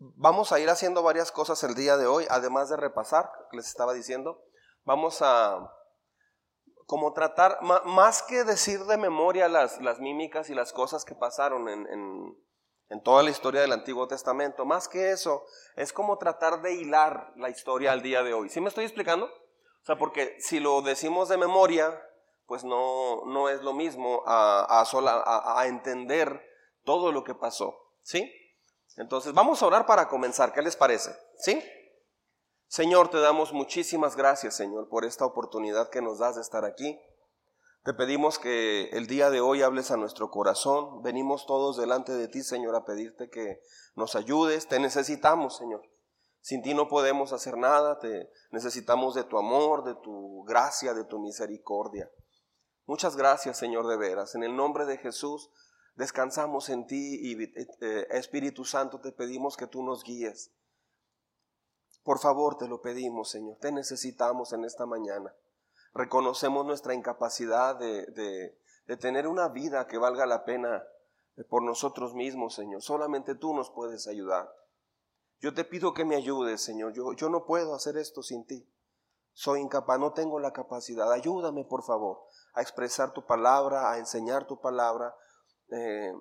vamos a ir haciendo varias cosas el día de hoy, además de repasar, les estaba diciendo, vamos a como tratar, más que decir de memoria las, las mímicas y las cosas que pasaron en, en, toda la historia del Antiguo Testamento, más que eso, es como tratar de hilar la historia al día de hoy. ¿Sí me estoy explicando? O sea, porque si lo decimos de memoria, pues no, no es lo mismo a, a, a entender todo lo que pasó. ¿Sí? Entonces, vamos a orar para comenzar. ¿Qué les parece? ¿Sí? Señor, te damos muchísimas gracias, Señor, por esta oportunidad que nos das de estar aquí. Te pedimos que el día de hoy hables a nuestro corazón. Venimos todos delante de ti, Señor, a pedirte que nos ayudes. Te necesitamos, Señor. Sin ti no podemos hacer nada. Te necesitamos de tu amor, de tu gracia, de tu misericordia. Muchas gracias, Señor, de veras. En el nombre de Jesús descansamos en ti y eh, Espíritu Santo te pedimos que tú nos guíes por favor, te lo pedimos, Señor. Te necesitamos en esta mañana. Reconocemos nuestra incapacidad de, de, tener una vida que valga la pena eh, por nosotros mismos, Señor. Solamente tú nos puedes ayudar. Yo te pido que me ayudes, Señor. Yo, yo no puedo hacer esto sin ti. Soy incapaz, no tengo la capacidad. Ayúdame, por favor, a expresar tu palabra, a enseñar tu palabra eh,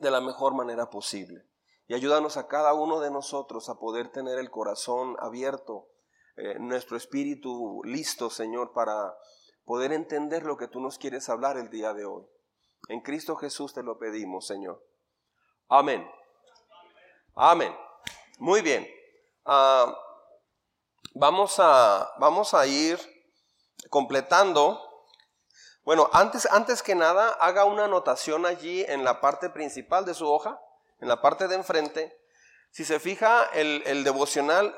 de la mejor manera posible. Y ayúdanos a cada uno de nosotros a poder tener el corazón abierto, eh, nuestro espíritu listo, Señor, para poder entender lo que tú nos quieres hablar el día de hoy. En Cristo Jesús te lo pedimos, Señor. Amén. Amén. Muy bien. Ah, vamos, a, vamos a ir completando. Bueno, antes, antes que nada, haga una anotación allí en la parte principal de su hoja en la parte de enfrente, si se fija, el, devocional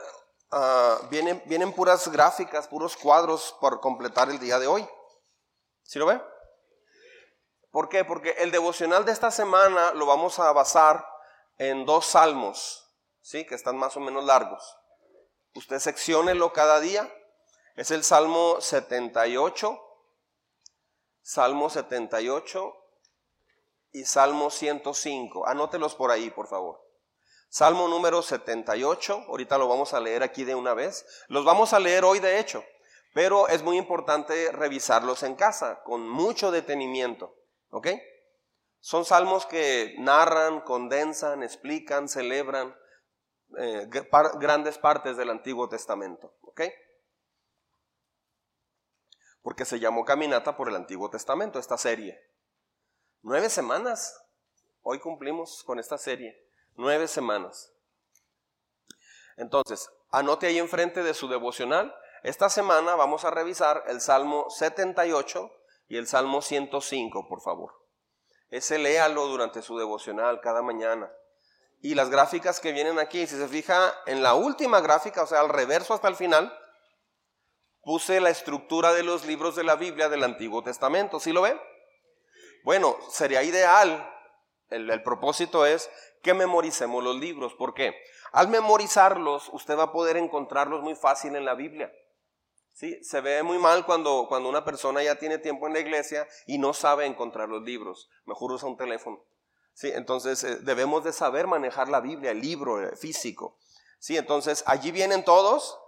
ah, vienen, vienen puras gráficas, puros cuadros por completar el día de hoy. ¿Sí lo ve? ¿Por qué? Porque el devocional de esta semana lo vamos a basar en dos salmos, ¿sí? Que están más o menos largos. Usted secciónelo cada día. Es el Salmo 78, Salmo 78 y Salmo 105. Anótelos por ahí, por favor. Salmo número 78, ahorita lo vamos a leer aquí de una vez. Los vamos a leer hoy, de hecho, pero es muy importante revisarlos en casa con mucho detenimiento. ¿Ok? Son salmos que narran, condensan, explican, celebran eh, grandes partes del Antiguo Testamento. ¿Ok? Porque se llamó Caminata por el Antiguo Testamento, esta serie. Nueve semanas. Hoy cumplimos con esta serie. Nueve semanas. Entonces, anote ahí enfrente de su devocional. Esta semana vamos a revisar el Salmo 78 y el Salmo 105, por favor. Ese léalo durante su devocional cada mañana. Y las gráficas que vienen aquí, si se fija en la última gráfica, o sea, al reverso hasta el final, puse la estructura de los libros de la Biblia del Antiguo Testamento. ¿Sí lo ven? Bueno, sería ideal, el, propósito es que memoricemos los libros. ¿Por qué? Al memorizarlos, usted va a poder encontrarlos muy fácil en la Biblia. ¿Sí? Se ve muy mal cuando, cuando una persona ya tiene tiempo en la iglesia y no sabe encontrar los libros. Mejor usa un teléfono. ¿Sí? Entonces eh, debemos de saber manejar la Biblia, el libro eh, físico. ¿Sí? Entonces allí vienen todos.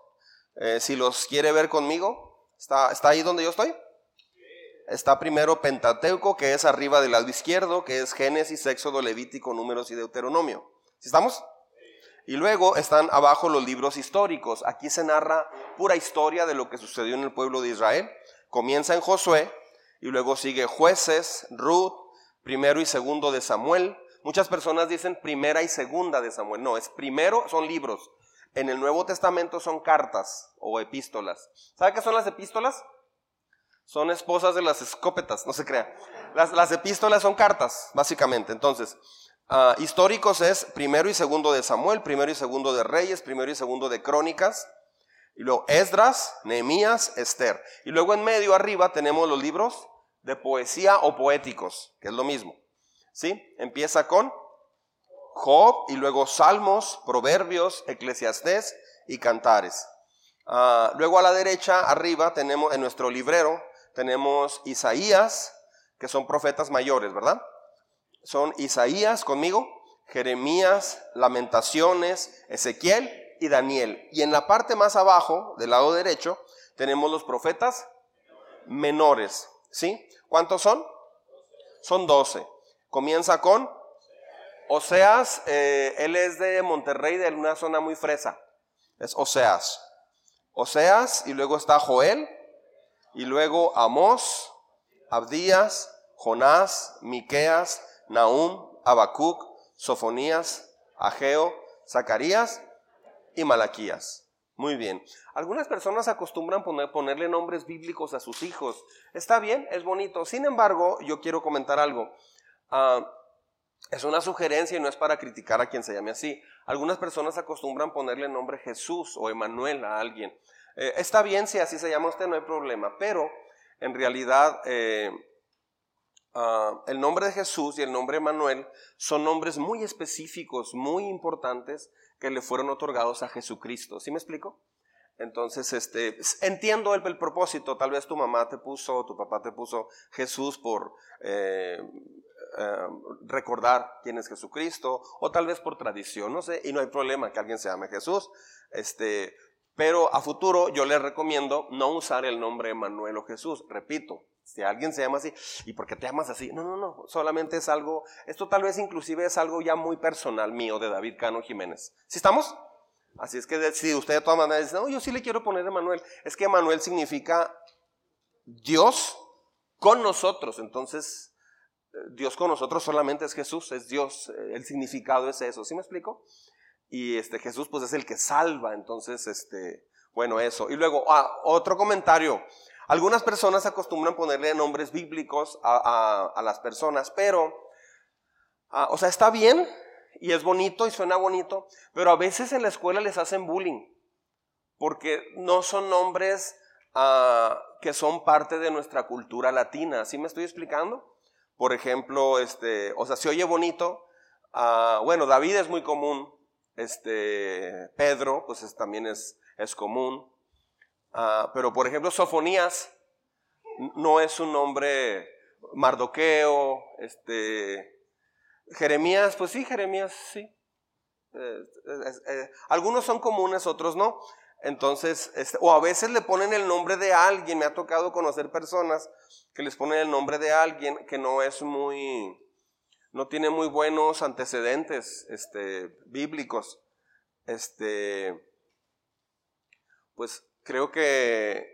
Eh, si los quiere ver conmigo, ¿está, ¿está ahí donde yo estoy? está primero Pentateuco, que es arriba del lado izquierdo, que es Génesis, Éxodo, Levítico, Números y Deuteronomio. ¿Sí estamos? Y luego están abajo los libros históricos. Aquí se narra pura historia de lo que sucedió en el pueblo de Israel. Comienza en Josué y luego sigue jueces, Ruth, primero y segundo de Samuel. Muchas personas dicen primera y segunda de Samuel. No, es primero, son libros. En el Nuevo Testamento son cartas o epístolas. ¿Sabe qué son las epístolas? son esposas de las escópetas, no se crea. Las, epístolas son cartas, básicamente. Entonces, ah, históricos es primero y segundo de Samuel, primero y segundo de Reyes, primero y segundo de Crónicas, y luego Esdras, Nehemías, Esther. Y luego en medio arriba tenemos los libros de poesía o poéticos, que es lo mismo. ¿Sí? Empieza con Job y luego Salmos, Proverbios, Eclesiastés y Cantares. Ah, luego a la derecha, arriba, tenemos en nuestro librero, tenemos Isaías, que son profetas mayores, ¿verdad? Son Isaías conmigo, Jeremías, Lamentaciones, Ezequiel y Daniel. Y en la parte más abajo, del lado derecho, tenemos los profetas menores. ¿Sí? ¿Cuántos son? Son doce. Comienza con Oseas, eh, él es de Monterrey, de una zona muy fresa. Es Oseas. Oseas, y luego está Joel, y luego Amós, Abdías, Jonás, Miqueas, Nahum, Habacuc, Sofonías, Ageo, Zacarías y Malaquías. Muy bien. Algunas personas acostumbran poner, ponerle nombres bíblicos a sus hijos. Está bien, es bonito. Sin embargo, yo quiero comentar algo. Ah, es una sugerencia y no es para criticar a quien se llame así. Algunas personas acostumbran ponerle nombre Jesús o Emanuel a alguien. Eh, está bien si así se llama usted, no hay problema, pero en realidad eh, ah, el nombre de Jesús y el nombre Emanuel son nombres muy específicos, muy importantes que le fueron otorgados a Jesucristo. ¿Sí me explico? Entonces, este, entiendo el, propósito. Tal vez tu mamá te puso, tu papá te puso Jesús por eh, eh, recordar quién es Jesucristo, o tal vez por tradición, no sé, y no hay problema que alguien se llame Jesús. Este, pero a futuro yo les recomiendo no usar el nombre Emanuel o Jesús. Repito, si alguien se llama así, ¿y por qué te llamas así? No, no, no, solamente es algo, esto tal vez inclusive es algo ya muy personal mío de David Cano Jiménez. ¿Sí estamos? Así es que si usted de todas maneras dice, no, yo sí le quiero poner Emanuel, es que Emanuel significa Dios con nosotros, entonces Dios con nosotros solamente es Jesús, es Dios, el significado es eso, ¿sí me explico? Y este Jesús pues es el que salva, entonces este, bueno, eso. Y luego, ah, otro comentario. Algunas personas acostumbran ponerle nombres bíblicos a, las personas, pero, ah, o sea, está bien y es bonito y suena bonito, pero a veces en la escuela les hacen bullying, porque no son nombres ah, que son parte de nuestra cultura latina. ¿Sí me estoy explicando? Por ejemplo, este, o sea, se oye bonito. Ah, bueno, David es muy común. Este, Pedro, pues también es, es común. Ah, pero por ejemplo, Sofonías no es un nombre Mardoqueo, este, Jeremías, pues sí, Jeremías, sí. Eh, eh, algunos son comunes, otros no. Entonces, este, o a veces le ponen el nombre de alguien. Me ha tocado conocer personas que les ponen el nombre de alguien que no es muy, no tiene muy buenos antecedentes este, bíblicos. Este, pues creo que,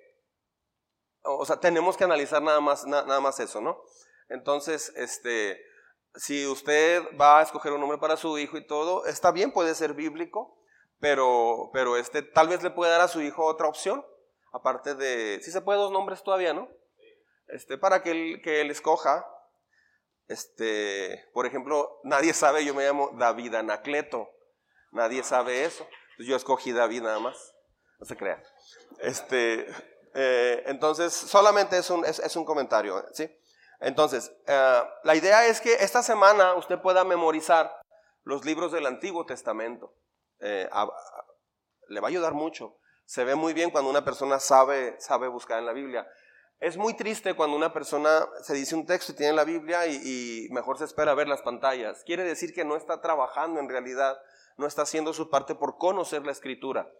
o sea, tenemos que analizar nada más, nada más eso, ¿no? Entonces, este, si usted va a escoger un nombre para su hijo y todo, está bien, puede ser bíblico, pero, pero este, tal vez le puede dar a su hijo otra opción, aparte de, si se puede dos nombres todavía, ¿no? Este, para que él, que él escoja, este, por ejemplo, nadie sabe, yo me llamo David Anacleto, nadie sabe eso, yo escogí David nada más, no se crea. Este, eh, entonces, solamente es un, es, un comentario, ¿sí? Entonces, eh, la idea es que esta semana usted pueda memorizar los libros del Antiguo Testamento. Eh, le va a ayudar mucho. Se ve muy bien cuando una persona sabe, sabe buscar en la Biblia. Es muy triste cuando una persona se dice un texto y tiene la Biblia y, mejor se espera ver las pantallas. Quiere decir que no está trabajando en realidad, no está haciendo su parte por conocer la escritura.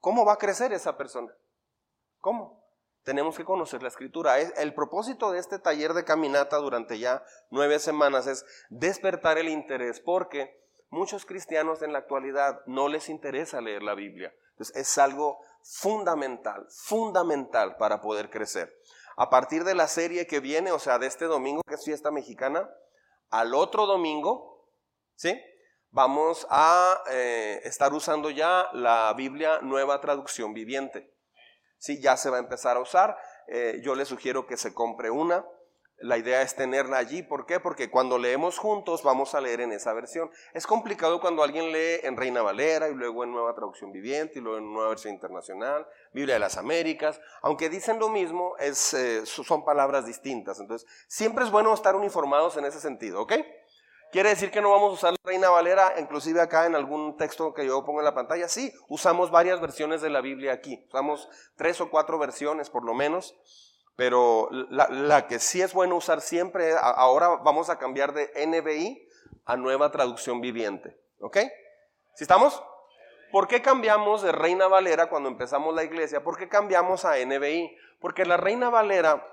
¿Cómo va a crecer esa persona? ¿Cómo? Tenemos que conocer la escritura. El propósito de este taller de caminata durante ya nueve semanas es despertar el interés porque muchos cristianos en la actualidad no les interesa leer la Biblia. Entonces es algo fundamental, fundamental para poder crecer. A partir de la serie que viene, o sea, de este domingo que es fiesta mexicana, al otro domingo, ¿sí? Vamos a eh, estar usando ya la Biblia Nueva Traducción Viviente. Sí, ya se va a empezar a usar. Eh, yo le sugiero que se compre una. La idea es tenerla allí. ¿Por qué? Porque cuando leemos juntos vamos a leer en esa versión. Es complicado cuando alguien lee en Reina Valera y luego en Nueva Traducción Viviente y luego en Nueva Versión Internacional, Biblia de las Américas. Aunque dicen lo mismo, eh, son palabras distintas. Entonces, siempre es bueno estar uniformados en ese sentido, ¿ok? ¿Quiere decir que no vamos a usar la Reina Valera, inclusive acá en algún texto que yo pongo en la pantalla? Sí, usamos varias versiones de la Biblia aquí. Usamos tres o cuatro versiones por lo menos. Pero la, que sí es bueno usar siempre, ahora vamos a cambiar de NBI a nueva traducción viviente. ¿Ok? ¿Sí estamos? ¿Por qué cambiamos de Reina Valera cuando empezamos la iglesia? ¿Por qué cambiamos a NBI? Porque la Reina Valera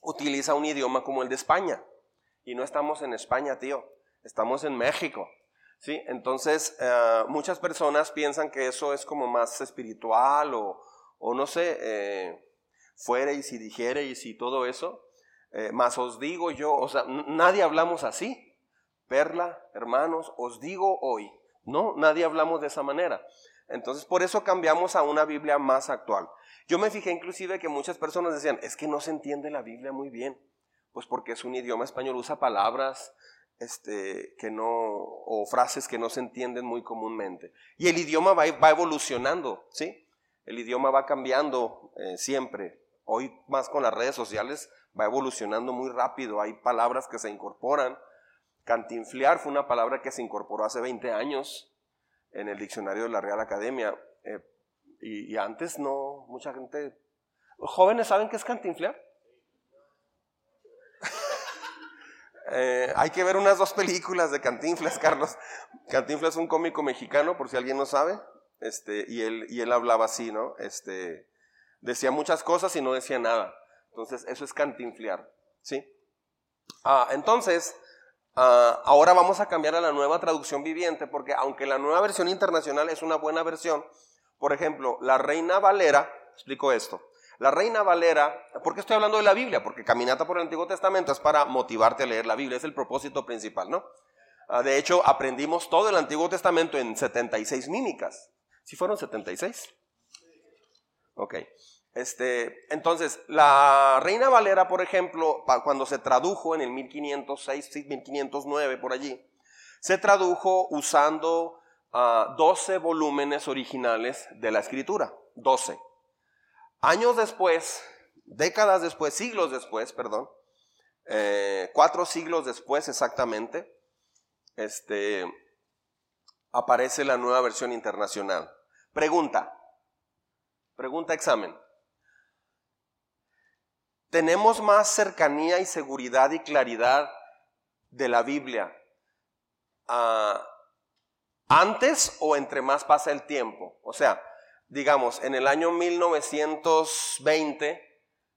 utiliza un idioma como el de España. Y no estamos en España, tío. Estamos en México. ¿Sí? Entonces, eh, muchas personas piensan que eso es como más espiritual o, o no sé, eh, fuera y si dijere y todo eso. Eh, más os digo yo, o sea, nadie hablamos así. Perla, hermanos, os digo hoy. No, nadie hablamos de esa manera. Entonces, por eso cambiamos a una Biblia más actual. Yo me fijé inclusive que muchas personas decían, es que no se entiende la Biblia muy bien. Pues porque es un idioma español, usa palabras este, que no, o frases que no se entienden muy comúnmente. Y el idioma va, va evolucionando, ¿sí? El idioma va cambiando eh, siempre. Hoy más con las redes sociales va evolucionando muy rápido. Hay palabras que se incorporan. Cantinflear fue una palabra que se incorporó hace 20 años en el diccionario de la Real Academia. Eh, y, antes no, mucha gente... ¿Los jóvenes saben qué es cantinflear? Eh, hay que ver unas dos películas de Cantinflas, Carlos. Cantinflas es un cómico mexicano, por si alguien no sabe. Este, y, él, y él hablaba así, ¿no? Este, decía muchas cosas y no decía nada. Entonces, eso es cantinflear, ¿sí? Ah, entonces, ah, ahora vamos a cambiar a la nueva traducción viviente, porque aunque la nueva versión internacional es una buena versión, por ejemplo, la Reina Valera, explico esto, la Reina Valera, ¿por qué estoy hablando de la Biblia? Porque caminata por el Antiguo Testamento es para motivarte a leer la Biblia, es el propósito principal, ¿no? Ah, de hecho, aprendimos todo el Antiguo Testamento en 76 mímicas. ¿Sí fueron 76? Ok. Este, entonces, la Reina Valera, por ejemplo, cuando se tradujo en el 1506, 1509, por allí, se tradujo usando 12 ah, volúmenes originales de la escritura. 12. Años después, décadas después, siglos después, perdón, eh, cuatro siglos después exactamente, este, aparece la nueva versión internacional. Pregunta, pregunta examen. ¿Tenemos más cercanía y seguridad y claridad de la Biblia ah, antes o entre más pasa el tiempo? O sea, digamos, en el año 1920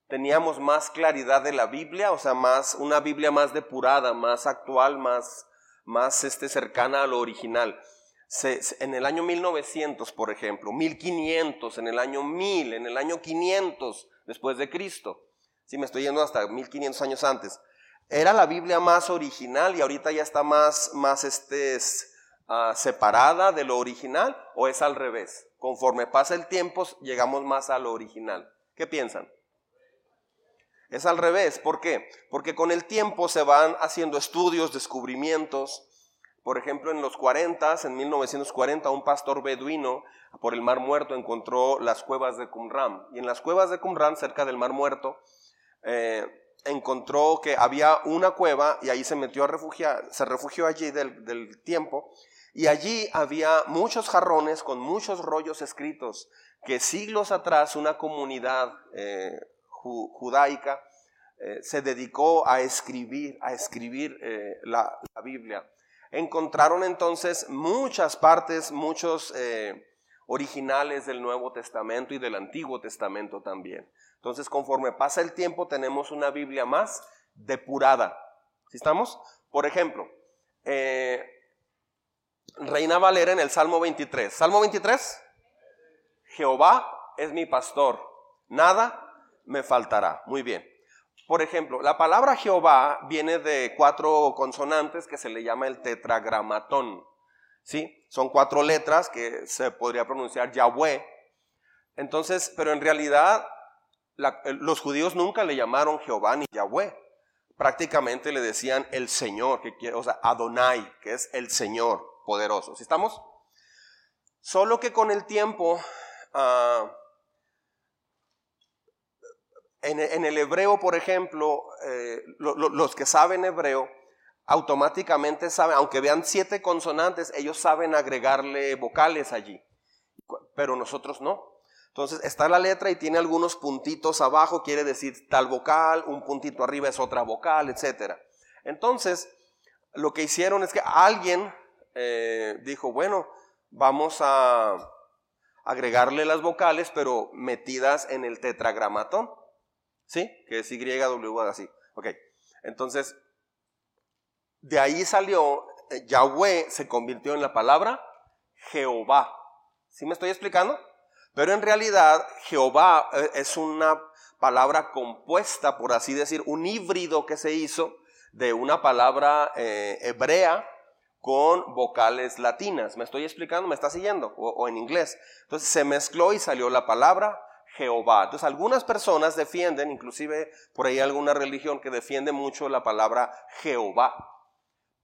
teníamos más claridad de la Biblia, o sea, más una Biblia más depurada, más actual, más, más este, cercana a lo original. En el año 1900, por ejemplo, 1500, en el año 1000, en el año 500 después de Cristo. Si me estoy yendo hasta 1500 años antes. Era la Biblia más original y ahorita ya está más, más este, ah, separada de lo original o es al revés. Conforme pasa el tiempo, llegamos más a lo original. ¿Qué piensan? Es al revés. ¿Por qué? Porque con el tiempo se van haciendo estudios, descubrimientos. Por ejemplo, en los 40, en 1940, un pastor beduino por el Mar Muerto encontró las cuevas de Qumran. Y en las cuevas de Qumran, cerca del Mar Muerto, eh, encontró que había una cueva y ahí se metió a refugiar, se refugió allí del, tiempo y allí había muchos jarrones con muchos rollos escritos que siglos atrás una comunidad eh, judaica eh, se dedicó a escribir, a escribir la, Biblia. Encontraron entonces muchas partes, muchos originales del Nuevo Testamento y del Antiguo Testamento también. Entonces, conforme pasa el tiempo, tenemos una Biblia más depurada. ¿Sí estamos? Por ejemplo, Reina Valera en el Salmo 23. Salmo 23. Jehová es mi pastor, nada me faltará. Muy bien. Por ejemplo, la palabra Jehová viene de cuatro consonantes que se le llama el tetragramatón. ¿Sí? Son cuatro letras que se podría pronunciar Yahweh. Entonces, pero en realidad los judíos nunca le llamaron Jehová ni Yahweh. Prácticamente le decían el Señor, que quiere, o sea, Adonai, que es el Señor poderosos. ¿Estamos? Solo que con el tiempo, ah, en, el hebreo, por ejemplo, eh, los que saben hebreo, automáticamente saben, aunque vean siete consonantes, ellos saben agregarle vocales allí, pero nosotros no. Entonces está la letra y tiene algunos puntitos abajo, quiere decir tal vocal, un puntito arriba es otra vocal, etc. Entonces, lo que hicieron es que alguien eh, dijo, bueno, vamos a agregarle las vocales, pero metidas en el tetragramatón. ¿Sí? Que es YW así. Ok. Entonces, de ahí salió, eh, Yahweh se convirtió en la palabra Jehová. ¿Sí me estoy explicando? Pero en realidad Jehová eh, es una palabra compuesta, por así decir, un híbrido que se hizo de una palabra eh, hebrea con vocales latinas. ¿Me estoy explicando? ¿Me está siguiendo? O, en inglés. Entonces se mezcló y salió la palabra Jehová. Entonces algunas personas defienden, inclusive por ahí alguna religión que defiende mucho la palabra Jehová.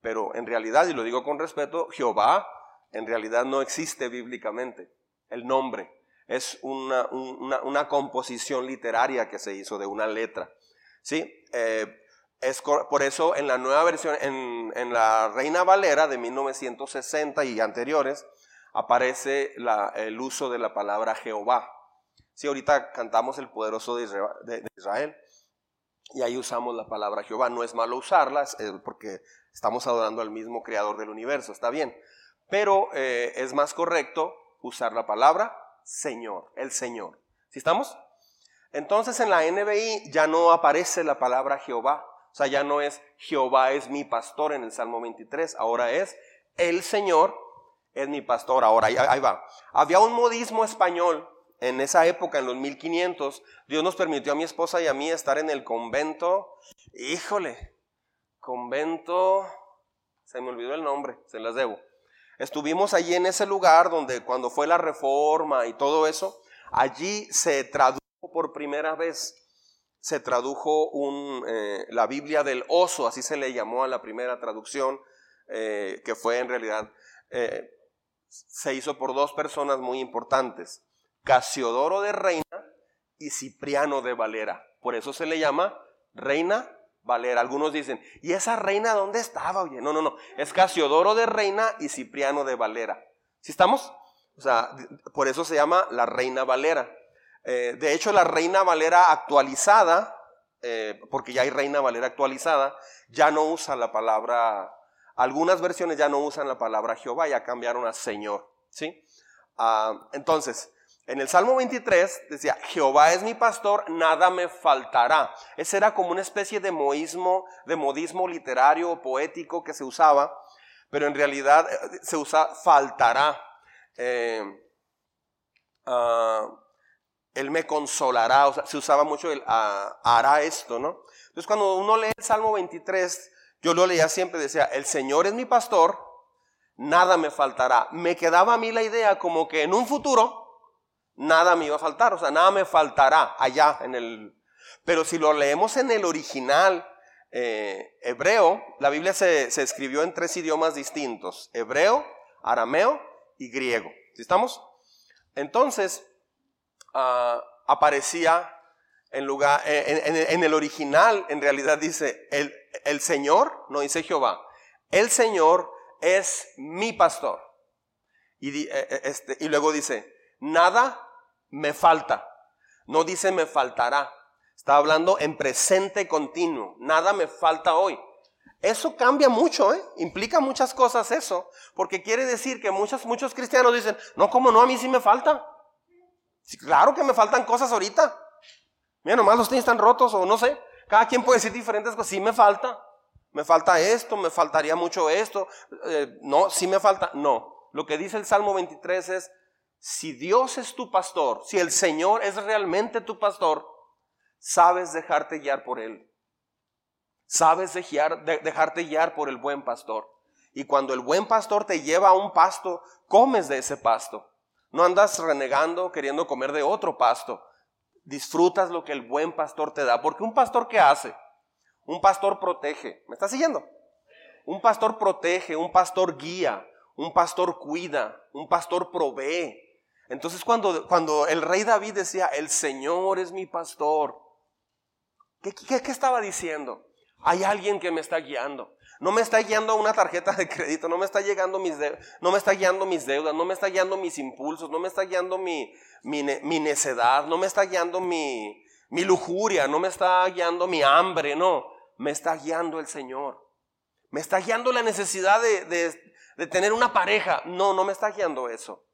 Pero en realidad, y lo digo con respeto, Jehová en realidad no existe bíblicamente. El nombre es una, una, composición literaria que se hizo de una letra. ¿Sí? Eh, es por eso en la nueva versión, en, la Reina Valera de 1960 y anteriores, aparece el uso de la palabra Jehová. Si ahorita cantamos el poderoso de Israel, y ahí usamos la palabra Jehová. No es malo usarla porque estamos adorando al mismo creador del universo, está bien. Pero eh, es más correcto usar la palabra Señor, el Señor. ¿Sí estamos? Entonces en la NBI ya no aparece la palabra Jehová, o sea, ya no es Jehová es mi pastor en el Salmo 23, ahora es el Señor es mi pastor. Ahora, ahí, va. Había un modismo español en esa época, en los 1500. Dios nos permitió a mi esposa y a mí estar en el convento. Híjole, convento, se me olvidó el nombre, se las debo. Estuvimos allí en ese lugar donde cuando fue la reforma y todo eso, allí se tradujo por primera vez se tradujo un, eh, la Biblia del oso, así se le llamó a la primera traducción, eh, que fue en realidad, eh, se hizo por dos personas muy importantes, Casiodoro de Reina y Cipriano de Valera. Por eso se le llama Reina Valera. Algunos dicen, ¿y esa reina dónde estaba? Oye, no, no, no, es Casiodoro de Reina y Cipriano de Valera. ¿Sí estamos? O sea, por eso se llama la Reina Valera. Eh, de hecho, la Reina Valera actualizada, eh, porque ya hay Reina Valera actualizada, ya no usa la palabra, algunas versiones ya no usan la palabra Jehová, ya cambiaron a Señor. ¿sí? Ah, entonces, en el Salmo 23 decía, Jehová es mi pastor, nada me faltará. Ese era como una especie de modismo, de modismo literario o poético que se usaba, pero en realidad eh, se usa faltará. Ah, él me consolará, o sea, se usaba mucho el ah, hará esto, ¿no? Entonces cuando uno lee el Salmo 23, yo lo leía siempre, decía, el Señor es mi pastor, nada me faltará. Me quedaba a mí la idea como que en un futuro, nada me iba a faltar, o sea, nada me faltará allá en el... Pero si lo leemos en el original eh, hebreo, la Biblia se, se, escribió en tres idiomas distintos, hebreo, arameo y griego. ¿Sí estamos? Entonces, Ah, aparecía en lugar, en, el original, en realidad dice, el, el Señor, no dice Jehová, el Señor es mi pastor. Y, eh, eh, este, y luego dice, nada me falta. No dice me faltará. Está hablando en presente continuo. Nada me falta hoy. Eso cambia mucho, ¿eh? Implica muchas cosas eso. Porque quiere decir que muchos, muchos cristianos dicen, no, como no, a mí sí me falta claro que me faltan cosas ahorita. Mira, nomás los tenis están rotos o no sé. Cada quien puede decir diferentes cosas. Sí me falta. Me falta esto, me faltaría mucho esto. Eh, no, sí me falta. No. Lo que dice el Salmo 23 es, si Dios es tu pastor, si el Señor es realmente tu pastor, sabes dejarte guiar por Él. Sabes dejarte guiar por el buen pastor. Y cuando el buen pastor te lleva a un pasto, comes de ese pasto. No andas renegando queriendo comer de otro pasto. Disfrutas lo que el buen pastor te da. Porque un pastor ¿qué hace? Un pastor protege. ¿Me estás siguiendo? Un pastor protege, un pastor guía, un pastor cuida, un pastor provee. Entonces cuando, cuando el rey David decía, el Señor es mi pastor, ¿qué, qué, estaba diciendo? Hay alguien que me está guiando. No me está guiando una tarjeta de crédito, no me está, llegando mis no me está guiando mis deudas, no me está guiando mis impulsos, no me está guiando mi, mi, necedad, no me está guiando mi, lujuria, no me está guiando mi hambre, no, me está guiando el Señor. Me está guiando la necesidad de, de tener una pareja. No, no me está guiando eso.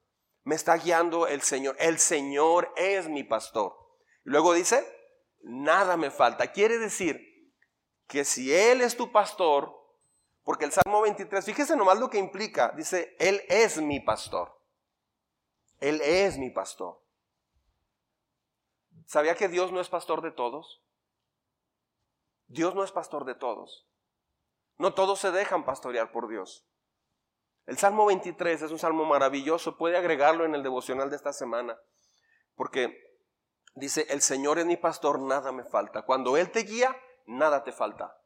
Me está guiando el Señor. El Señor es mi pastor. Luego dice, nada me falta. Quiere decir que si Él es tu pastor, porque el Salmo 23, fíjese nomás lo que implica, dice, Él es mi pastor. Él es mi pastor. ¿Sabía que Dios no es pastor de todos? Dios no es pastor de todos. No todos se dejan pastorear por Dios. El Salmo 23 es un salmo maravilloso, puede agregarlo en el devocional de esta semana, porque dice, el Señor es mi pastor, nada me falta. Cuando Él te guía, nada te falta.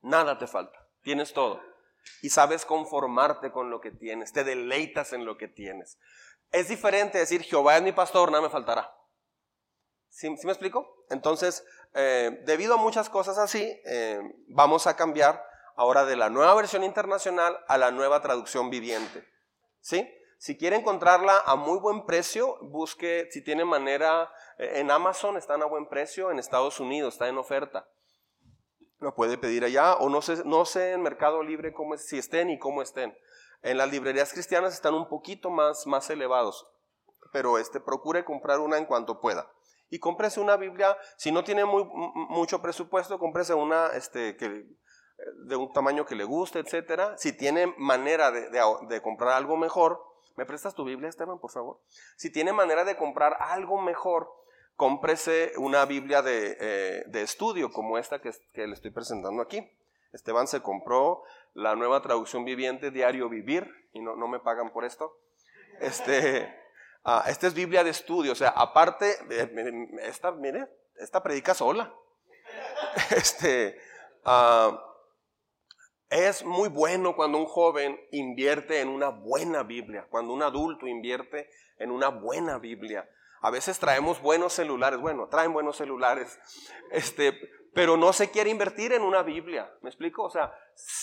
Nada te falta. Tienes todo. Y sabes conformarte con lo que tienes, te deleitas en lo que tienes. Es diferente decir, Jehová es mi pastor, nada me faltará. ¿Sí, me explico? Entonces, eh, debido a muchas cosas así, eh, vamos a cambiar ahora de la nueva versión internacional a la nueva traducción viviente. ¿Sí? Si quiere encontrarla a muy buen precio, busque si tiene manera, eh, en Amazon están a buen precio, en Estados Unidos está en oferta. Lo puede pedir allá o no sé, no sé en Mercado Libre cómo si estén y cómo estén. En las librerías cristianas están un poquito más, más elevados, pero este, procure comprar una en cuanto pueda. Y cómprese una Biblia, si no tiene muy, mucho presupuesto, cómprese una este, que, de un tamaño que le guste, etcétera. Si tiene manera de, comprar algo mejor, ¿me prestas tu Biblia, Esteban, por favor? Si tiene manera de comprar algo mejor, cómprese una Biblia de, eh, estudio como esta que, le estoy presentando aquí. Esteban se compró la nueva traducción viviente Diario Vivir y no, no me pagan por esto. Este, ah, esta es Biblia de estudio, o sea, aparte, eh, esta, mire, esta predica sola. Este, uh, es muy bueno cuando un joven invierte en una buena Biblia, cuando un adulto invierte en una buena Biblia. A veces traemos buenos celulares, bueno, traen buenos celulares, este, pero no se quiere invertir en una Biblia. ¿Me explico? O sea,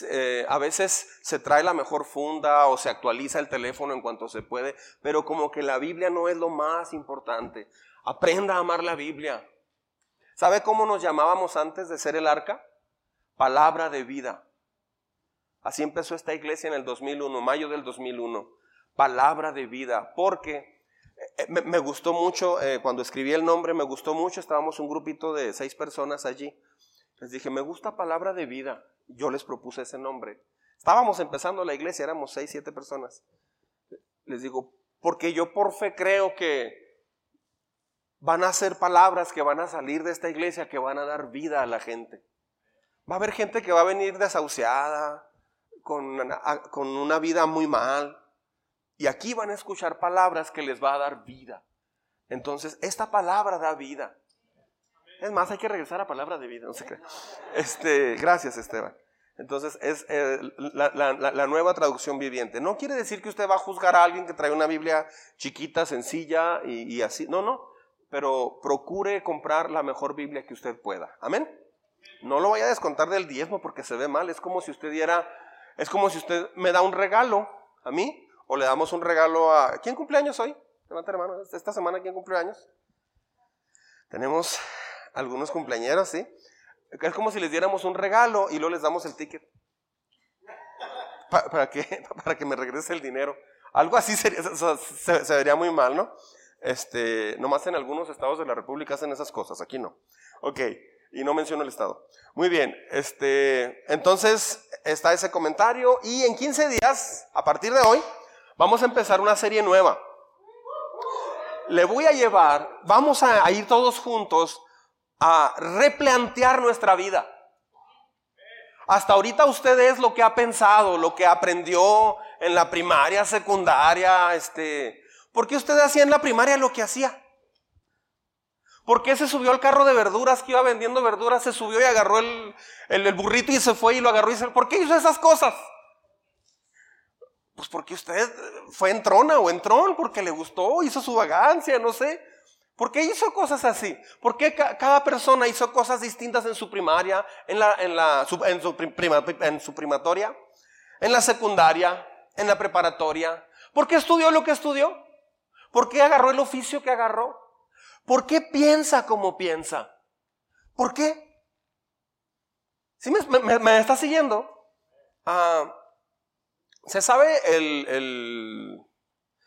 eh, a veces se trae la mejor funda o se actualiza el teléfono en cuanto se puede, pero como que la Biblia no es lo más importante. Aprenda a amar la Biblia. ¿Sabe cómo nos llamábamos antes de ser el arca? Palabra de vida. Así empezó esta iglesia en el 2001, mayo del 2001. Palabra de vida, porque eh, me, gustó mucho, eh, cuando escribí el nombre, me gustó mucho, estábamos un grupito de seis personas allí. Les dije, me gusta palabra de vida. Yo les propuse ese nombre. Estábamos empezando la iglesia, éramos seis, siete personas. Les digo, porque yo por fe creo que van a ser palabras que van a salir de esta iglesia, que van a dar vida a la gente. Va a haber gente que va a venir desahuciada, con una, con una vida muy mal. Y aquí van a escuchar palabras que les va a dar vida. Entonces, esta palabra da vida. Es más, hay que regresar a palabra de vida. Este, gracias, Esteban. Entonces, es eh, la, nueva traducción viviente. No quiere decir que usted va a juzgar a alguien que trae una Biblia chiquita, sencilla y, y así. No, no. Pero procure comprar la mejor Biblia que usted pueda. Amén. No lo vaya a descontar del diezmo porque se ve mal. Es como si usted diera es como si usted me da un regalo a mí o le damos un regalo a... ¿Quién cumpleaños hoy? Levanta la mano. Esta semana, ¿quién cumpleaños? Tenemos algunos cumpleañeros, ¿sí? Es como si les diéramos un regalo y luego les damos el ticket. ¿Para, qué? Para que me regrese el dinero. Algo así sería, se, se, vería muy mal, ¿no? Este, nomás en algunos estados de la República hacen esas cosas, aquí no. Ok y no menciono el Estado. Muy bien, este, entonces está ese comentario y en 15 días, a partir de hoy, vamos a empezar una serie nueva. Le voy a llevar, vamos a, ir todos juntos a replantear nuestra vida. Hasta ahorita usted es lo que ha pensado, lo que aprendió en la primaria, secundaria, este, ¿por qué usted hacía en la primaria lo que hacía? ¿Por qué se subió al carro de verduras que iba vendiendo verduras? Se subió y agarró el, burrito y se fue y lo agarró y se... ¿Por qué hizo esas cosas? Pues porque usted fue en trona o en tron, porque le gustó, hizo su vagancia, no sé. ¿Por qué hizo cosas así? ¿Por qué cada persona hizo cosas distintas en su primaria, en, su en su primatoria, en la secundaria, en la preparatoria? ¿Por qué estudió lo que estudió? ¿Por qué agarró el oficio que agarró? ¿Por qué piensa como piensa? ¿Por qué? ¿Sí me, está siguiendo? Ah, se sabe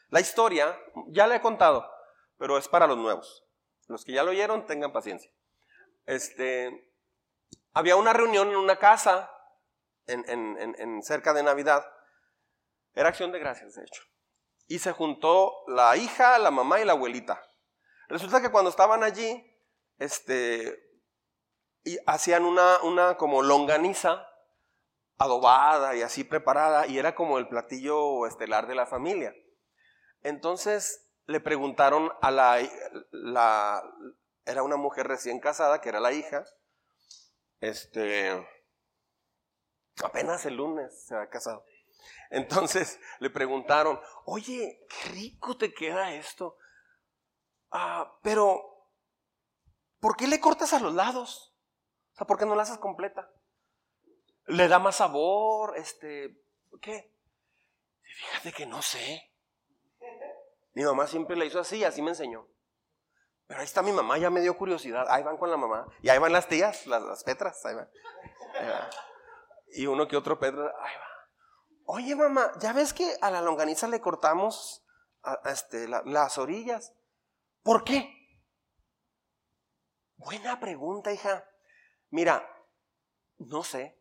la historia, ya la he contado, pero es para los nuevos. Los que ya lo oyeron, tengan paciencia. Este, había una reunión en una casa en cerca de Navidad. Era acción de gracias, de hecho. Y se juntó la hija, la mamá y la abuelita. Resulta que cuando estaban allí, este, y hacían una, una como longaniza adobada y así preparada, y era como el platillo estelar de la familia. Entonces le preguntaron a la, la era una mujer recién casada, que era la hija, este, apenas el lunes se ha casado. Entonces le preguntaron, oye, qué rico te queda esto. Ah, pero, ¿por qué le cortas a los lados? O sea, ¿por qué no la haces completa? Le da más sabor, este, ¿qué? Fíjate que no sé. Mi mamá siempre le hizo así, así me enseñó. Pero ahí está mi mamá, ya me dio curiosidad. Ahí van con la mamá. Y ahí van las tías, las, petras, ahí van. Y uno que otro Pedro, ahí va. Oye, mamá, ¿ya ves que a la longaniza le cortamos este, las orillas? ¿Por qué? Buena pregunta, hija. Mira, no sé.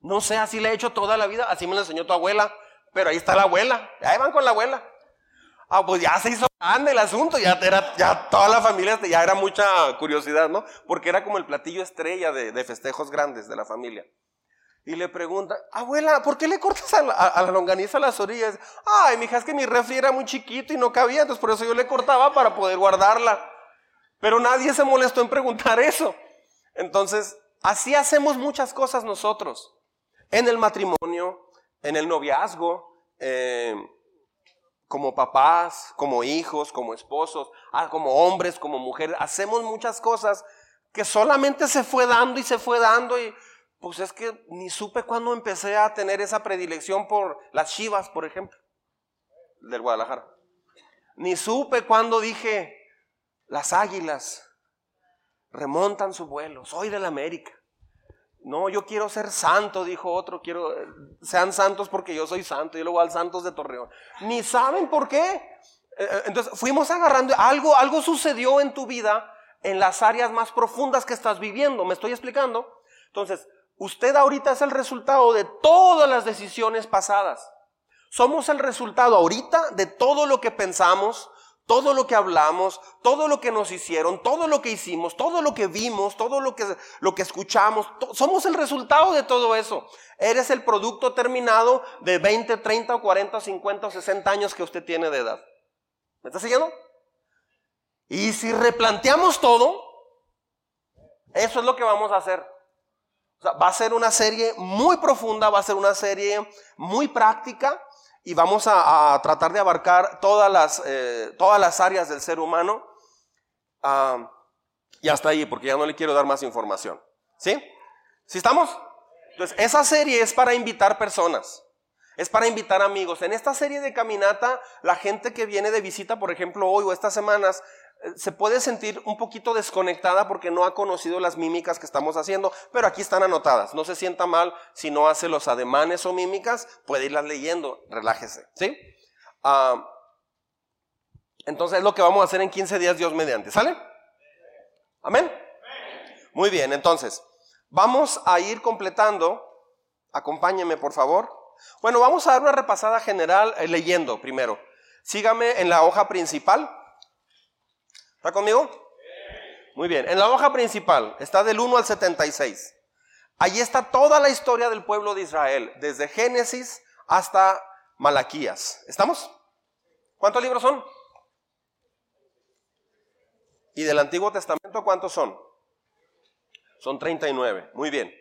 No sé, así le he hecho toda la vida, así me lo enseñó tu abuela, pero ahí está la abuela, ahí van con la abuela. Ah, pues ya se hizo grande el asunto, ya era, ya toda la familia, ya era mucha curiosidad, ¿no? Porque era como el platillo estrella de, festejos grandes de la familia. Y le pregunta, abuela, ¿por qué le cortas a la, longaniza las orillas? Ay, mija, es que mi refri era muy chiquito y no cabía, entonces por eso yo le cortaba para poder guardarla. Pero nadie se molestó en preguntar eso. Entonces, así hacemos muchas cosas nosotros. En el matrimonio, en el noviazgo, eh, como papás, como hijos, como esposos, ah, como hombres, como mujeres. Hacemos muchas cosas que solamente se fue dando y se fue dando y pues es que ni supe cuándo empecé a tener esa predilección por las chivas, por ejemplo, del Guadalajara. Ni supe cuándo dije, las águilas remontan su vuelo, soy del América. No, yo quiero ser santo, dijo otro, quiero, sean santos porque yo soy santo, yo luego al Santos de Torreón. Ni saben por qué. Eh, eh, entonces fuimos agarrando, algo, algo sucedió en tu vida en las áreas más profundas que estás viviendo, ¿me estoy explicando? Entonces, usted ahorita es el resultado de todas las decisiones pasadas. Somos el resultado ahorita de todo lo que pensamos, todo lo que hablamos, todo lo que nos hicieron, todo lo que hicimos, todo lo que vimos, todo lo que, lo que escuchamos, somos el resultado de todo eso. Eres el producto terminado de 20, 30, 40, 50 o 60 años que usted tiene de edad. ¿Me está siguiendo? Y si replanteamos todo, eso es lo que vamos a hacer. Va a ser una serie muy profunda, va a ser una serie muy práctica y vamos a, tratar de abarcar todas las, eh, todas las áreas del ser humano. Ah, y hasta ahí, porque ya no le quiero dar más información. ¿Sí? ¿Sí estamos? Entonces, esa serie es para invitar personas. Es para invitar amigos. En esta serie de caminata, la gente que viene de visita, por ejemplo, hoy o estas semanas, se puede sentir un poquito desconectada porque no ha conocido las mímicas que estamos haciendo, pero aquí están anotadas. No se sienta mal si no hace los ademanes o mímicas, puede irlas leyendo, relájese, ¿sí? Ah, entonces es lo que vamos a hacer en 15 días, Dios mediante, ¿sale? Amén. Muy bien, entonces, vamos a ir completando, acompáñeme por favor. Bueno, vamos a dar una repasada general eh, leyendo primero. Sígame en la hoja principal. ¿Está conmigo? Muy bien. En la hoja principal está del 1 al 76. Allí está toda la historia del pueblo de Israel, desde Génesis hasta Malaquías. ¿Estamos? ¿Cuántos libros son? ¿Y del Antiguo Testamento cuántos son? Son 39. Muy bien.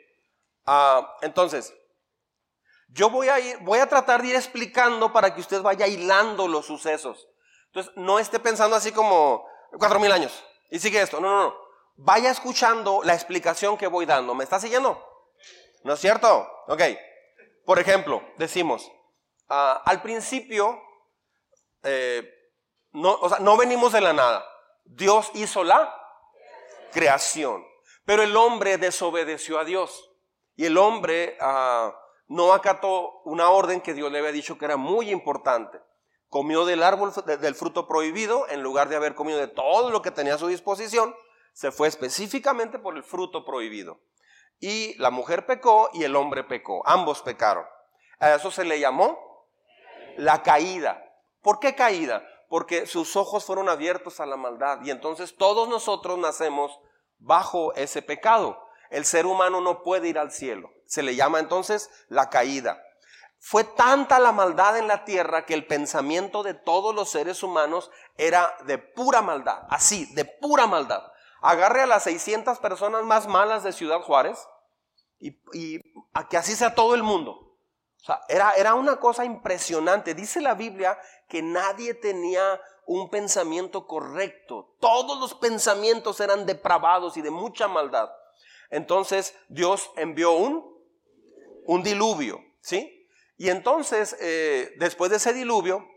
Ah, entonces, yo voy a, ir, voy a tratar de ir explicando para que usted vaya hilando los sucesos. Entonces, no esté pensando así como, cuatro mil años. Y sigue esto. No, no, no. Vaya escuchando la explicación que voy dando. ¿Me está siguiendo? ¿No es cierto? Ok. Por ejemplo, decimos, ah, al principio, eh, no, o sea, no venimos de la nada. Dios hizo la creación. Pero el hombre desobedeció a Dios. Y el hombre ah, no acató una orden que Dios le había dicho que era muy importante. Comió del árbol del fruto prohibido en lugar de haber comido de todo lo que tenía a su disposición. Se fue específicamente por el fruto prohibido. Y la mujer pecó y el hombre pecó. Ambos pecaron. A eso se le llamó la caída. ¿Por qué caída? Porque sus ojos fueron abiertos a la maldad. Y entonces todos nosotros nacemos bajo ese pecado. El ser humano no puede ir al cielo. Se le llama entonces la caída. Fue tanta la maldad en la tierra que el pensamiento de todos los seres humanos era de pura maldad. Así, de pura maldad. Agarre a las 600 personas más malas de Ciudad Juárez y, a que así sea todo el mundo. O sea, era, era una cosa impresionante. Dice la Biblia que nadie tenía un pensamiento correcto. Todos los pensamientos eran depravados y de mucha maldad. Entonces Dios envió un, un diluvio, ¿sí? Y entonces, eh, después de ese diluvio,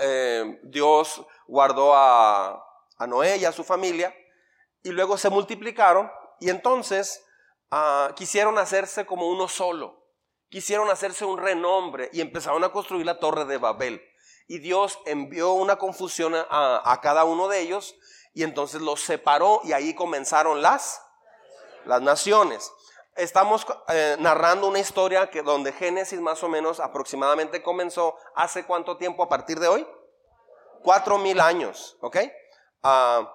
eh, Dios guardó a, a Noé y a su familia y luego se multiplicaron y entonces Ah, quisieron hacerse como uno solo, quisieron hacerse un renombre y empezaron a construir la torre de Babel. Y Dios envió una confusión a, cada uno de ellos y entonces los separó y ahí comenzaron las, las naciones. Estamos eh, narrando una historia que donde Génesis más o menos aproximadamente comenzó hace cuánto tiempo a partir de hoy? Cuatro mil años, ¿ok? Ah,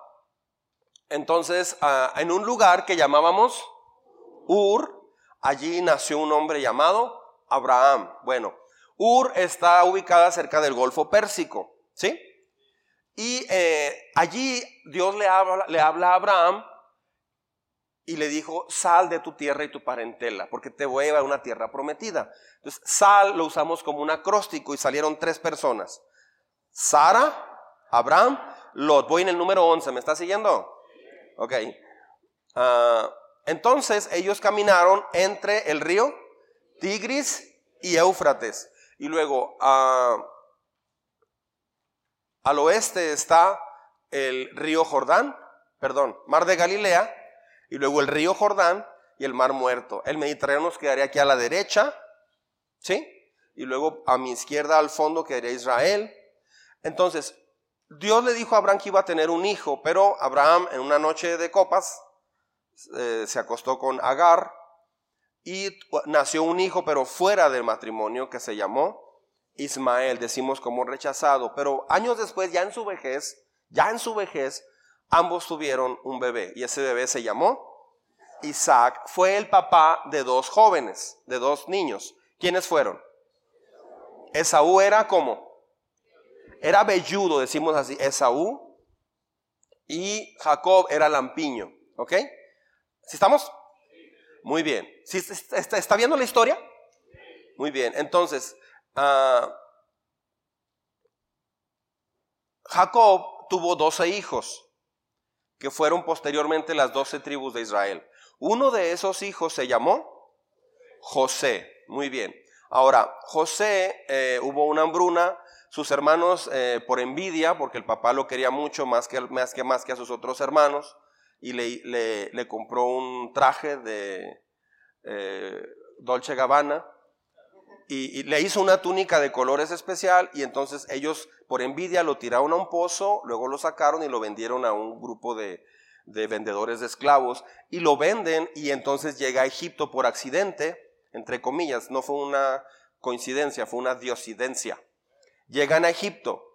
entonces, ah, en un lugar que llamábamos Ur, allí nació un hombre llamado Abraham. Bueno, Ur está ubicada cerca del Golfo Pérsico, ¿sí? Y eh, allí Dios le habla, le habla a Abraham y le dijo, sal de tu tierra y tu parentela, porque te voy a una tierra prometida. Entonces, sal lo usamos como un acróstico y salieron tres personas. Sara, Abraham, Lot. Voy en el número 11, ¿me está siguiendo? Ok. Uh, entonces ellos caminaron entre el río Tigris y Éufrates. Y luego al oeste está el río Jordán, perdón, mar de Galilea, y luego el río Jordán y el mar muerto. El Mediterráneo nos quedaría aquí a la derecha, ¿sí? Y luego a mi izquierda al fondo quedaría Israel. Entonces, Dios le dijo a Abraham que iba a tener un hijo, pero Abraham en una noche de copas eh, se acostó con Agar y nació un hijo, pero fuera del matrimonio, que se llamó Ismael, decimos como rechazado. Pero años después, ya en su vejez, ya en su vejez, ambos tuvieron un bebé y ese bebé se llamó Isaac. Fue el papá de dos jóvenes, de dos niños. ¿Quiénes fueron? Esaú era como, era velludo, decimos así, Esaú, y Jacob era lampiño, ¿ok? ¿Sí estamos? Muy bien. ¿Sí está, viendo la historia? Muy bien. Entonces, ah, Jacob tuvo doce hijos, que fueron posteriormente las doce tribus de Israel. Uno de esos hijos se llamó José. Muy bien. Ahora, José eh, hubo una hambruna, sus hermanos eh, por envidia, porque el papá lo quería mucho más que, más que, más que a sus otros hermanos, y le, le, compró un traje de eh, Dolce Gabbana y, le hizo una túnica de colores especial y entonces ellos por envidia lo tiraron a un pozo, luego lo sacaron y lo vendieron a un grupo de, de vendedores de esclavos y lo venden y entonces llega a Egipto por accidente, entre comillas, no fue una coincidencia, fue una diosidencia. Llegan a Egipto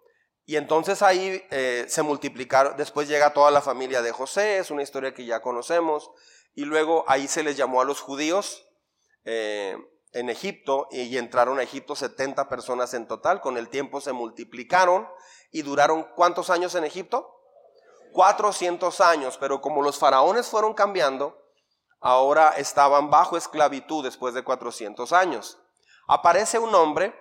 y entonces ahí eh, se multiplicaron, después llega toda la familia de José, es una historia que ya conocemos, y luego ahí se les llamó a los judíos eh, en Egipto y entraron a Egipto 70 personas en total, con el tiempo se multiplicaron y duraron ¿cuántos años en Egipto? 400 años, pero como los faraones fueron cambiando, ahora estaban bajo esclavitud después de 400 años. Aparece un hombre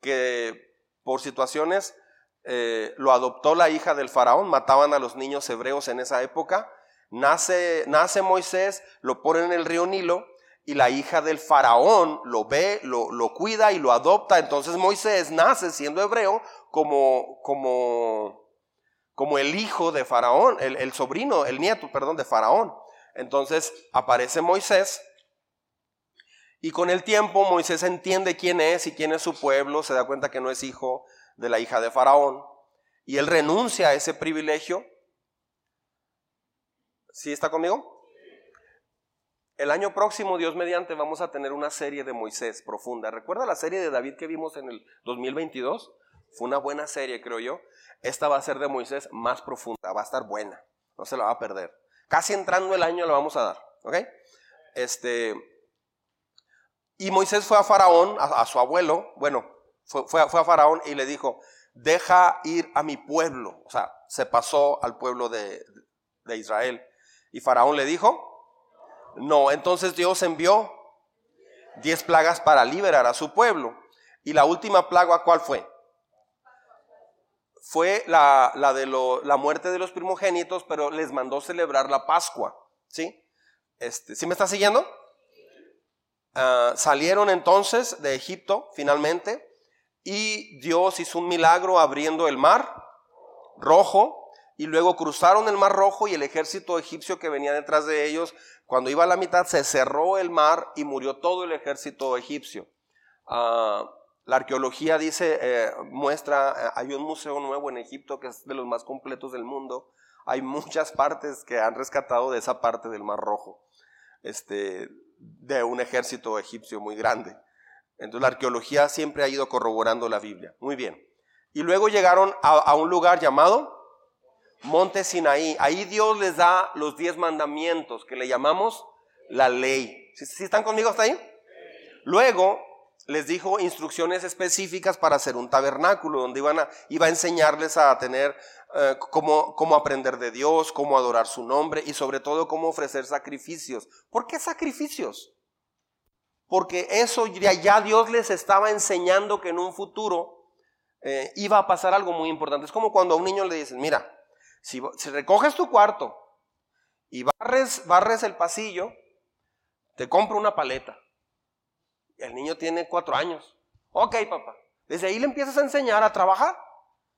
que por situaciones eh, lo adoptó la hija del faraón, mataban a los niños hebreos en esa época. Nace, nace Moisés, lo pone en el río Nilo y la hija del faraón lo ve, lo, lo, cuida y lo adopta. Entonces Moisés nace siendo hebreo como, como, como el hijo de faraón, el, el sobrino, el nieto, perdón, de faraón. Entonces aparece Moisés Y con el tiempo Moisés entiende quién es y quién es su pueblo, se da cuenta que no es hijo de la hija de Faraón, y él renuncia a ese privilegio. ¿Sí está conmigo? El año próximo, Dios mediante, vamos a tener una serie de Moisés profunda. ¿Recuerda la serie de David que vimos en el 2022? Fue una buena serie, creo yo. Esta va a ser de Moisés más profunda, va a estar buena, no se la va a perder. Casi entrando el año la vamos a dar, ¿ok? Este, y Moisés fue a Faraón, a, su abuelo, bueno, fue, fue, a Faraón y le dijo, deja ir a mi pueblo. O sea, se pasó al pueblo de, de Israel. Y Faraón le dijo, no, entonces Dios envió diez plagas para liberar a su pueblo. ¿Y la última plaga cuál fue? Fue la, de la muerte de los primogénitos, pero les mandó celebrar la Pascua. ¿Sí? Este, ¿Sí me está siguiendo? Ah, salieron entonces de Egipto finalmente y Dios hizo un milagro abriendo el mar rojo y luego cruzaron el mar rojo y el ejército egipcio que venía detrás de ellos cuando iba a la mitad se cerró el mar y murió todo el ejército egipcio. Ah, la arqueología dice, eh, muestra, eh, hay un museo nuevo en Egipto que es de los más completos del mundo. Hay muchas partes que han rescatado de esa parte del Mar Rojo, este, de un ejército egipcio muy grande. Entonces la arqueología siempre ha ido corroborando la Biblia. Muy bien. Y luego llegaron a un lugar llamado monte Sinaí. Ahí Dios les da los diez mandamientos que le llamamos la ley. ¿Sí, están conmigo hasta ahí? Luego les dijo instrucciones específicas para hacer un tabernáculo donde iban a, iba a enseñarles a tener eh, cómo, cómo aprender de Dios, cómo adorar su nombre y sobre todo cómo ofrecer sacrificios. ¿Por qué sacrificios? Porque eso ya, Dios les estaba enseñando que en un futuro eh, iba a pasar algo muy importante. Es como cuando a un niño le dicen, mira, si, recoges tu cuarto y barres, el pasillo, te compro una paleta. El niño tiene cuatro años. Ok, papá. Desde ahí le empiezas a enseñar a trabajar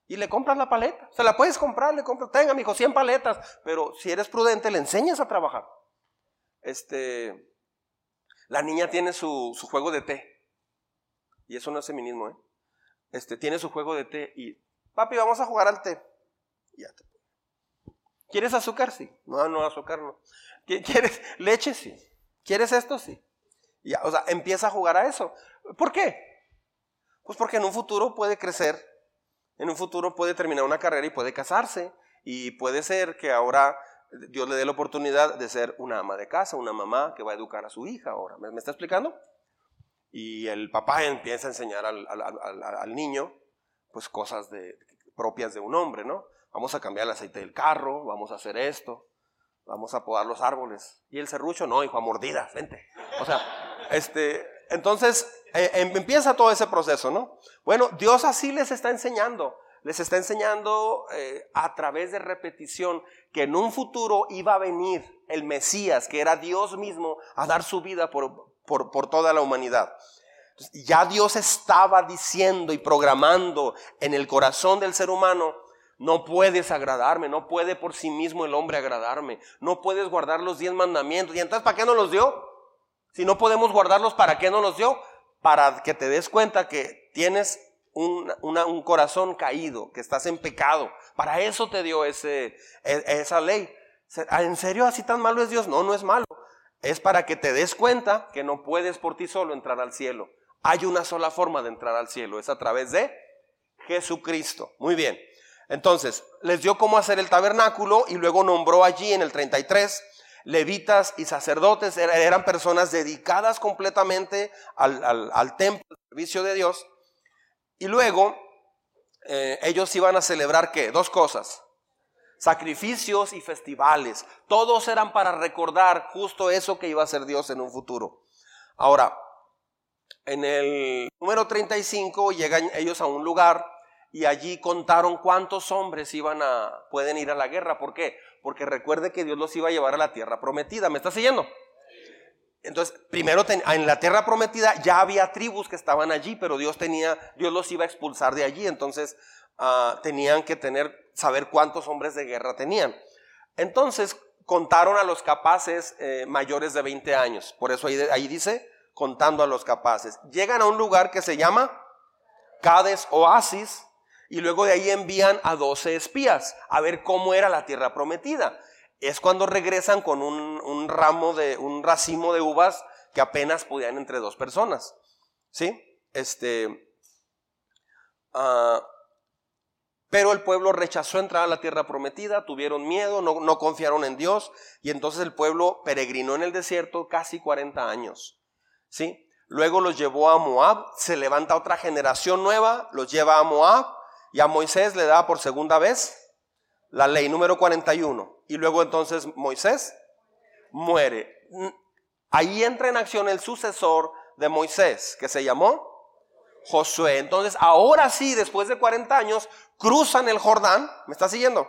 y le compras la paleta. Se la puedes comprar, le compras, tenga, mi hijo, 100 paletas. Pero si eres prudente, le enseñas a trabajar. Este, la niña tiene su, su juego de té. Y eso no es feminismo, ¿eh? Este, tiene su juego de té y, papi, vamos a jugar al té. Ya te ¿Quieres azúcar? Sí. No, no, azúcar no. ¿Quieres leche? Sí. ¿Quieres esto? Sí. Ya, o sea, empieza a jugar a eso. ¿Por qué? Pues porque en un futuro puede crecer, en un futuro puede terminar una carrera y puede casarse. Y puede ser que ahora Dios le dé la oportunidad de ser una ama de casa, una mamá que va a educar a su hija ahora. ¿Me, está explicando? Y el papá empieza a enseñar al, al niño pues cosas de, propias de un hombre, ¿no? Vamos a cambiar el aceite del carro, vamos a hacer esto, vamos a podar los árboles. Y el serrucho, no, hijo, a mordidas, vente. O sea, este, entonces eh, em, empieza todo ese proceso, ¿no? Bueno, Dios así les está enseñando, les está enseñando eh, a través de repetición que en un futuro iba a venir el Mesías, que era Dios mismo, a dar su vida por, por, por toda la humanidad. Ya Dios estaba diciendo y programando en el corazón del ser humano no puedes agradarme, no puede por sí mismo el hombre agradarme, no puedes guardar los diez mandamientos. ¿Y entonces para qué no los dio? Si no podemos guardarlos, ¿para qué no los dio? Para que te des cuenta que tienes un, un corazón caído, que estás en pecado. Para eso te dio ese, e, esa ley. ¿En serio así tan malo es Dios? No, no es malo. Es para que te des cuenta que no puedes por ti solo entrar al cielo. Hay una sola forma de entrar al cielo, es a través de Jesucristo. Muy bien. Entonces, les dio cómo hacer el tabernáculo y luego nombró allí en el 33 levitas y sacerdotes, er, eran personas dedicadas completamente al, templo, al servicio de Dios. Y luego eh, ellos iban a celebrar qué? Dos cosas. Sacrificios y festivales. Todos eran para recordar justo eso que iba a hacer Dios en un futuro. Ahora, en el número 35 llegan ellos a un lugar y allí contaron cuántos hombres iban a, pueden ir a la guerra. ¿Por qué? Porque recuerde que Dios los iba a llevar a la tierra prometida. ¿Me está siguiendo? Entonces, primero en la tierra prometida ya había tribus que estaban allí, pero Dios tenía, Dios los iba a expulsar de allí. Entonces, ah, tenían que tener, saber cuántos hombres de guerra tenían. Entonces, contaron a los capaces eh, mayores de 20 años. Por eso ahí, ahí dice, contando a los capaces. Llegan a un lugar que se llama Cades Oasis y luego de ahí envían a 12 espías a ver cómo era la tierra prometida. Es cuando regresan con un, ramo de, un racimo de uvas que apenas podían entre dos personas. ¿Sí? Este, ah, pero el pueblo rechazó entrar a la tierra prometida, tuvieron miedo, no, no, confiaron en Dios y entonces el pueblo peregrinó en el desierto casi 40 años. ¿Sí? Luego los llevó a Moab, se levanta otra generación nueva, los lleva a Moab y a Moisés le da por segunda vez la ley número 41. Y luego entonces Moisés muere. Ahí entra en acción el sucesor de Moisés, que se llamó Josué. Entonces, ahora sí, después de 40 años, cruzan el Jordán. ¿Me está siguiendo?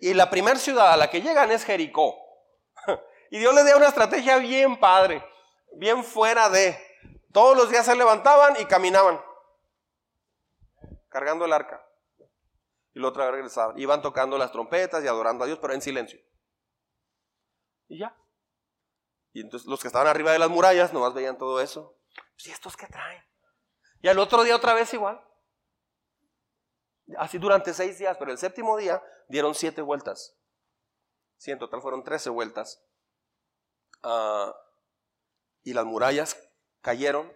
Y la primera ciudad a la que llegan es Jericó. Y Dios les dio una estrategia bien padre, bien fuera de. Todos los días se levantaban y caminaban, cargando el arca. Y luego otra vez regresaban. Iban tocando las trompetas y adorando a Dios, pero en silencio. Y ya. Y entonces los que estaban arriba de las murallas nomás veían todo eso. Pues, ¿Y estos qué traen? Y al otro día otra vez igual. Así durante seis días, pero el séptimo día dieron siete vueltas. Sí, en total fueron trece vueltas. Ah, y las murallas cayeron.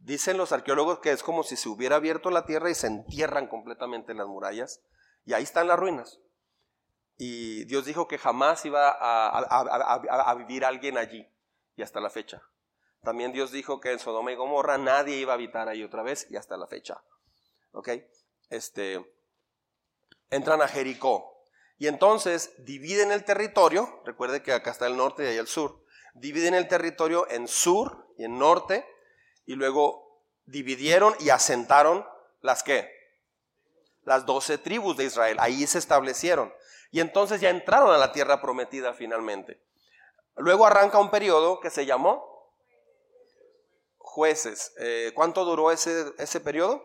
Dicen los arqueólogos que es como si se hubiera abierto la tierra y se entierran completamente las murallas. Y ahí están las ruinas. Y Dios dijo que jamás iba a vivir alguien allí. Y hasta la fecha. También Dios dijo que en Sodoma y Gomorra nadie iba a habitar ahí otra vez y hasta la fecha. ¿Ok? Este, entran a Jericó. Y entonces dividen el territorio, recuerde que acá está el norte y ahí el sur, dividen el territorio en sur y en norte, y luego dividieron y asentaron las que? Las doce tribus de Israel, ahí se establecieron. Y entonces ya entraron a la tierra prometida finalmente. Luego arranca un periodo que se llamó jueces. Eh, ¿Cuánto duró ese, ese periodo?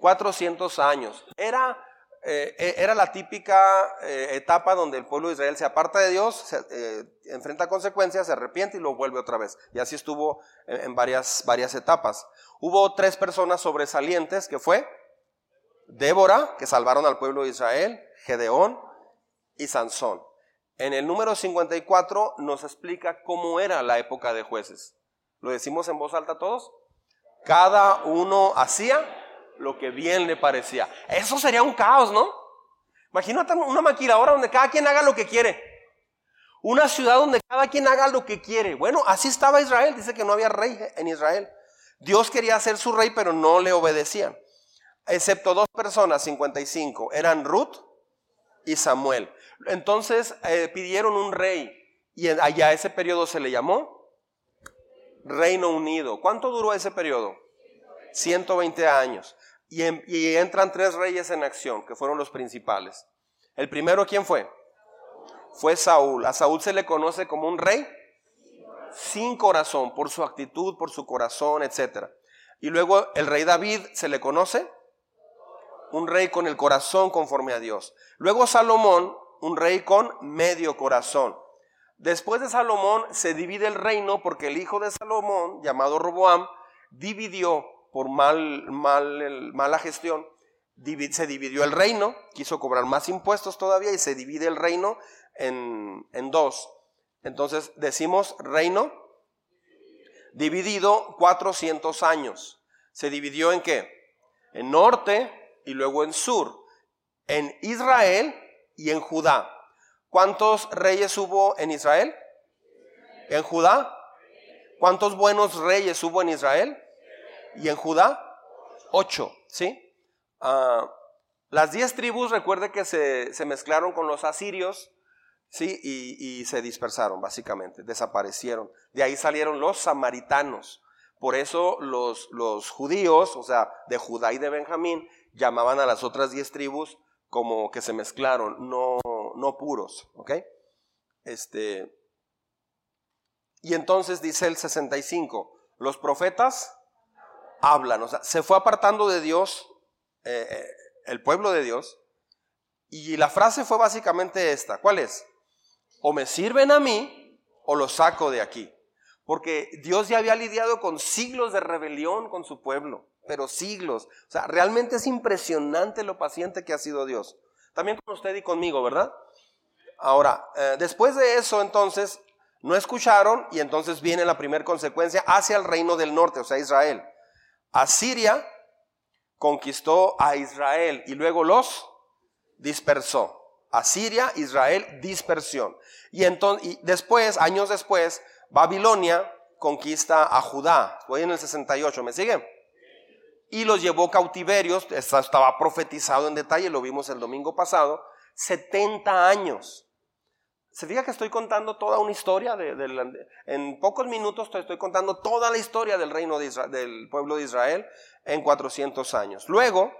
400 años. Era, eh, e, era la típica eh, etapa donde el pueblo de Israel se aparta de Dios, se, enfrenta consecuencias, se arrepiente y lo vuelve otra vez. Y así estuvo en, varias, varias etapas. Hubo tres personas sobresalientes que fue Débora, que salvaron al pueblo de Israel, Gedeón y Sansón. En el número 54 nos explica cómo era la época de jueces. ¿Lo decimos en voz alta todos? Cada uno hacía lo que bien le parecía. Eso sería un caos, ¿no? Imagínate una maquiladora donde cada quien haga lo que quiere. Una ciudad donde cada quien haga lo que quiere. Bueno, así estaba Israel. Dice que no había rey en Israel. Dios quería ser su rey, pero no le obedecían. Excepto dos personas, 55. Eran Ruth y Samuel. Entonces eh, pidieron un rey. Y allá ese periodo se le llamó Reino Unido. ¿Cuánto duró ese periodo? 120 años. Y, entran tres reyes en acción, que fueron los principales. El primero, ¿quién fue? Fue Saúl. A Saúl se le conoce como un rey sin corazón, por su actitud, por su corazón, etc. Y luego el rey David se le conoce un rey con el corazón conforme a Dios. Luego Salomón, un rey con medio corazón. Después de Salomón se divide el reino porque el hijo de Salomón, llamado Roboam, dividió por mal, mal, mala gestión, se dividió el reino, quiso cobrar más impuestos todavía y se divide el reino en, en dos. Entonces decimos reino dividido 400 años. ¿Se dividió en qué? En norte y luego en sur. En Israel y en Judá. ¿Cuántos reyes hubo en Israel? ¿En Judá? ¿Cuántos buenos reyes hubo en Israel? ¿Y en Judá? Ocho, ¿sí? Ah, las diez tribus, recuerde que se, mezclaron con los asirios, ¿sí? Y, se dispersaron, básicamente, desaparecieron. De ahí salieron los samaritanos. Por eso los, los judíos, o sea, de Judá y de Benjamín, llamaban a las otras diez tribus como que se mezclaron, no, no puros, ¿ok? Este, y entonces dice el 65, los profetas hablan, o sea, se fue apartando de Dios, eh, eh, el pueblo de Dios, y la frase fue básicamente esta, ¿cuál es? O me sirven a mí o los saco de aquí. porque Dios ya había lidiado con siglos de rebelión con su pueblo, pero siglos. O sea, realmente es impresionante lo paciente que ha sido Dios. También con usted y conmigo, ¿verdad? Ahora, eh, después de eso, entonces, no escucharon y entonces viene la primera consecuencia hacia el reino del norte, o sea, Israel. Asiria conquistó a Israel y luego los dispersó. Asiria, Israel, dispersión. Y, entonces, después, años después, Babilonia conquista a Judá. Voy en el 68, ¿me siguen? Y los llevó cautiverios, estaba profetizado en detalle, lo vimos el domingo pasado, 70 años. Se fija que estoy contando toda una historia, de, en pocos minutos estoy, contando toda la historia del reino de del pueblo de Israel en 400 años. Luego,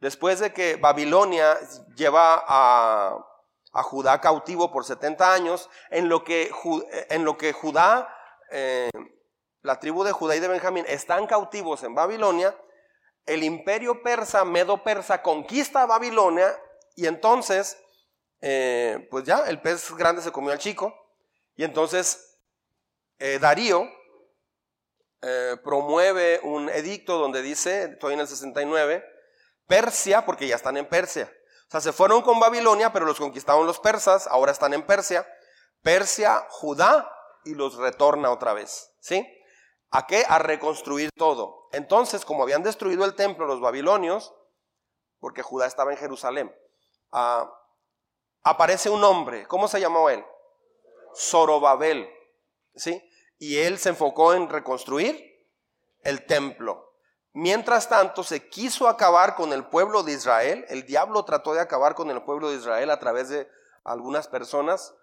después de que Babilonia lleva a, Judá cautivo por 70 años, en lo que, en lo que Judá, eh, la tribu de Judá y de Benjamín están cautivos en Babilonia, el imperio persa, medo-persa, conquista a Babilonia y entonces eh, pues ya, el pez grande se comió al chico. Y entonces eh, Darío eh, promueve un edicto donde dice, estoy en el 69, Persia, porque ya están en Persia. O sea, se fueron con Babilonia, pero los conquistaron los persas, ahora están en Persia. Persia, Judá, y los retorna otra vez. ¿Sí? ¿A qué? A reconstruir todo. Entonces, como habían destruido el templo los babilonios, porque Judá estaba en Jerusalén, aparece un hombre. ¿Cómo se llamó él? Zorobabel. ¿Sí? Y él se enfocó en reconstruir el templo. Mientras tanto, se quiso acabar con el pueblo de Israel. El diablo trató de acabar con el pueblo de Israel a través de algunas personas.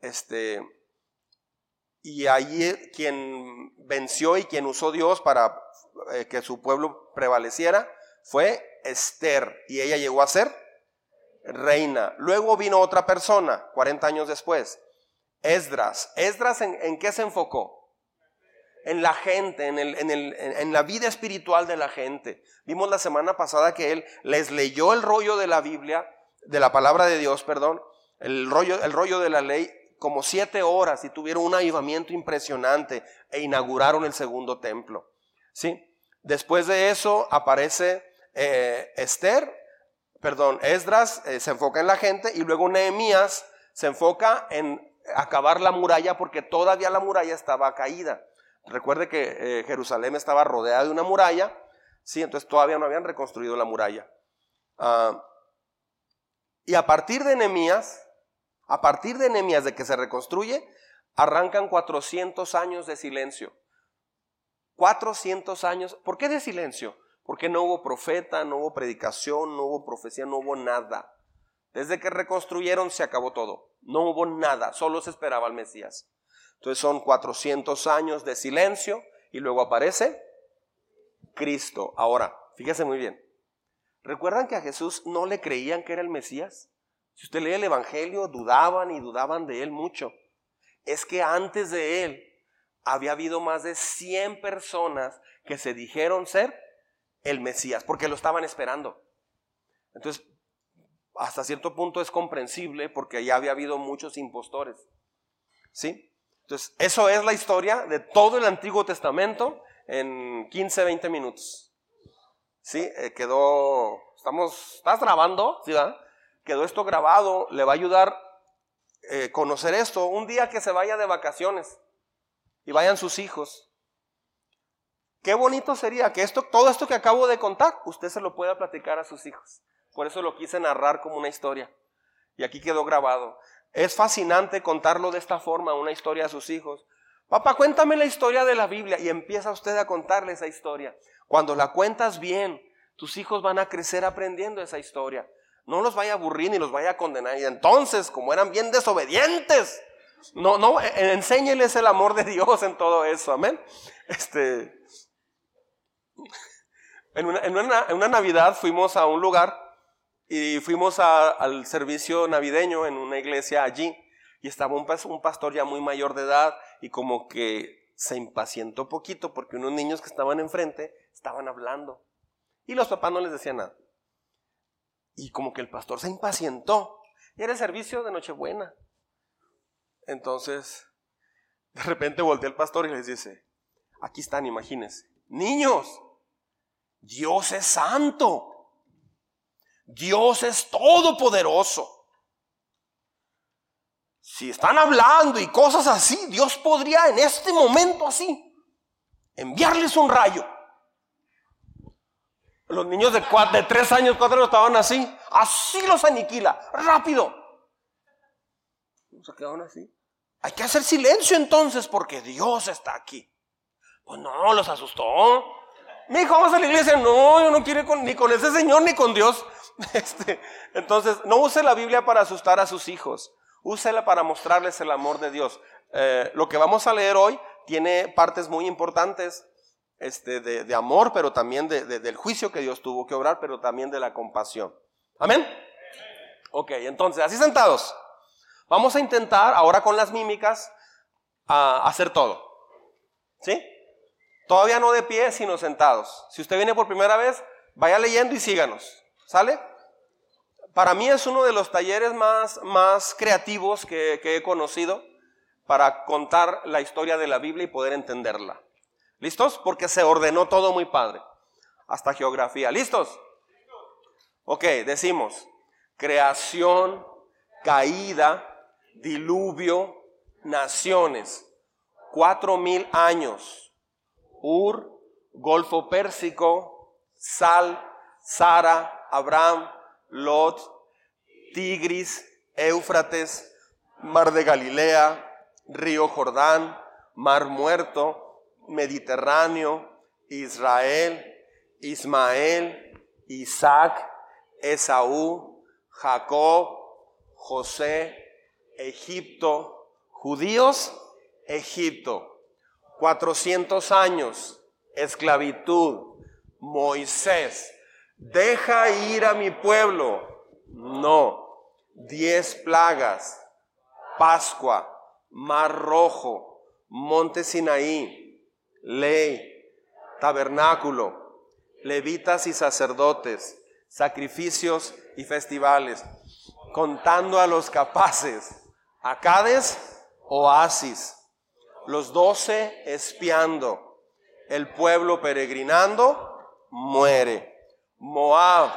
Este, y allí quien venció y quien usó Dios para eh, que su pueblo prevaleciera fue Esther. Y ella llegó a ser reina. Luego vino otra persona, 40 años después, Esdras. ¿Esdras en, qué se enfocó? En la gente, en, el, en, el, en, la vida espiritual de la gente. Vimos la semana pasada que él les leyó el rollo de la Biblia, de la palabra de Dios, perdón, el rollo, el rollo de la ley, como siete horas y tuvieron un avivamiento impresionante e inauguraron el segundo templo. ¿Sí? Después de eso aparece eh, Esther perdón, Esdras eh, se enfoca en la gente y luego Nehemías se enfoca en acabar la muralla porque todavía la muralla estaba caída. Recuerde que eh, Jerusalén estaba rodeada de una muralla, sí, entonces todavía no habían reconstruido la muralla. Ah, y a partir de Nehemías, a partir de Nehemías de que se reconstruye, arrancan 400 años de silencio. 400 años. ¿Por qué de silencio? Porque no hubo profeta, no hubo predicación, no hubo profecía, no hubo nada. Desde que reconstruyeron se acabó todo. No hubo nada, solo se esperaba al Mesías. Entonces son 400 años de silencio y luego aparece Cristo. Ahora, fíjese muy bien. ¿Recuerdan que a Jesús no le creían que era el Mesías? Si usted lee el Evangelio, dudaban y dudaban de él mucho. Es que antes de él había habido más de 100 personas que se dijeron ser el Mesías, porque lo estaban esperando. Entonces, hasta cierto punto es comprensible porque ya había habido muchos impostores. ¿Sí? Entonces, eso es la historia de todo el Antiguo Testamento en 15, 20 minutos. ¿Sí? Eh, quedó, estamos, ¿estás grabando? ¿Sí, Quedó esto grabado, le va a ayudar eh, conocer esto. Un día que se vaya de vacaciones y vayan sus hijos Qué bonito sería que esto, todo esto que acabo de contar, usted se lo pueda platicar a sus hijos. Por eso lo quise narrar como una historia. Y aquí quedó grabado. Es fascinante contarlo de esta forma, una historia a sus hijos. Papá, cuéntame la historia de la Biblia. Y empieza usted a contarle esa historia. Cuando la cuentas bien, tus hijos van a crecer aprendiendo esa historia. No los vaya a aburrir ni los vaya a condenar. Y entonces, como eran bien desobedientes, no, no, enséñeles el amor de Dios en todo eso. Amén. Este, en una, Navidad fuimos a un lugar y fuimos al servicio navideño en una iglesia allí y estaba un, pastor ya muy mayor de edad y como que se impacientó poquito porque unos niños que estaban enfrente estaban hablando y los papás no les decían nada. Y como que el pastor se impacientó. Y era el servicio de Nochebuena. Entonces, De repente voltea el pastor y les dice, aquí están, imagínense, niños, Dios es santo, Dios es todopoderoso. Si están hablando y cosas así, Dios podría en este momento así enviarles un rayo. Los niños de, de tres años, cuatro estaban así. Así los aniquila, rápido. Se quedaron así. Hay que hacer silencio entonces porque Dios está aquí. Pues no, los asustó. Mi hijo, vamos a la iglesia. No, yo no quiero ni con ese Señor ni con Dios. Este, entonces, no use la Biblia para asustar a sus hijos. Úsela para mostrarles el amor de Dios. Eh, lo que vamos a leer hoy tiene partes muy importantes este, de, amor, pero también del juicio que Dios tuvo que obrar, pero también de la compasión. Amén. Ok, entonces, así sentados. Vamos a intentar ahora con las mímicas a hacer todo. ¿Sí? Todavía no de pie, sino sentados. Si usted viene por primera vez, vaya leyendo y síganos. ¿Sale? Para mí es uno de los talleres más, más creativos que he conocido para contar la historia de la Biblia y poder entenderla. ¿Listos? Porque se ordenó todo muy padre. Hasta geografía. ¿Listos? Ok, decimos, creación, caída, diluvio, naciones, cuatro mil años, Ur, Golfo Pérsico, Sal, Sara, Abraham, Lot, Tigris, Éufrates, Mar de Galilea, Río Jordán, Mar Muerto, Mediterráneo, Israel, Ismael, Isaac, Esaú, Jacob, José, Egipto, judíos, Egipto. 400 años, esclavitud, Moisés, deja ir a mi pueblo. No, diez plagas, Pascua, Mar Rojo, Monte Sinaí, ley, tabernáculo, levitas y sacerdotes, sacrificios y festivales, contando a los capaces, Acades, oasis, los doce espiando, el pueblo peregrinando, muere. Moab,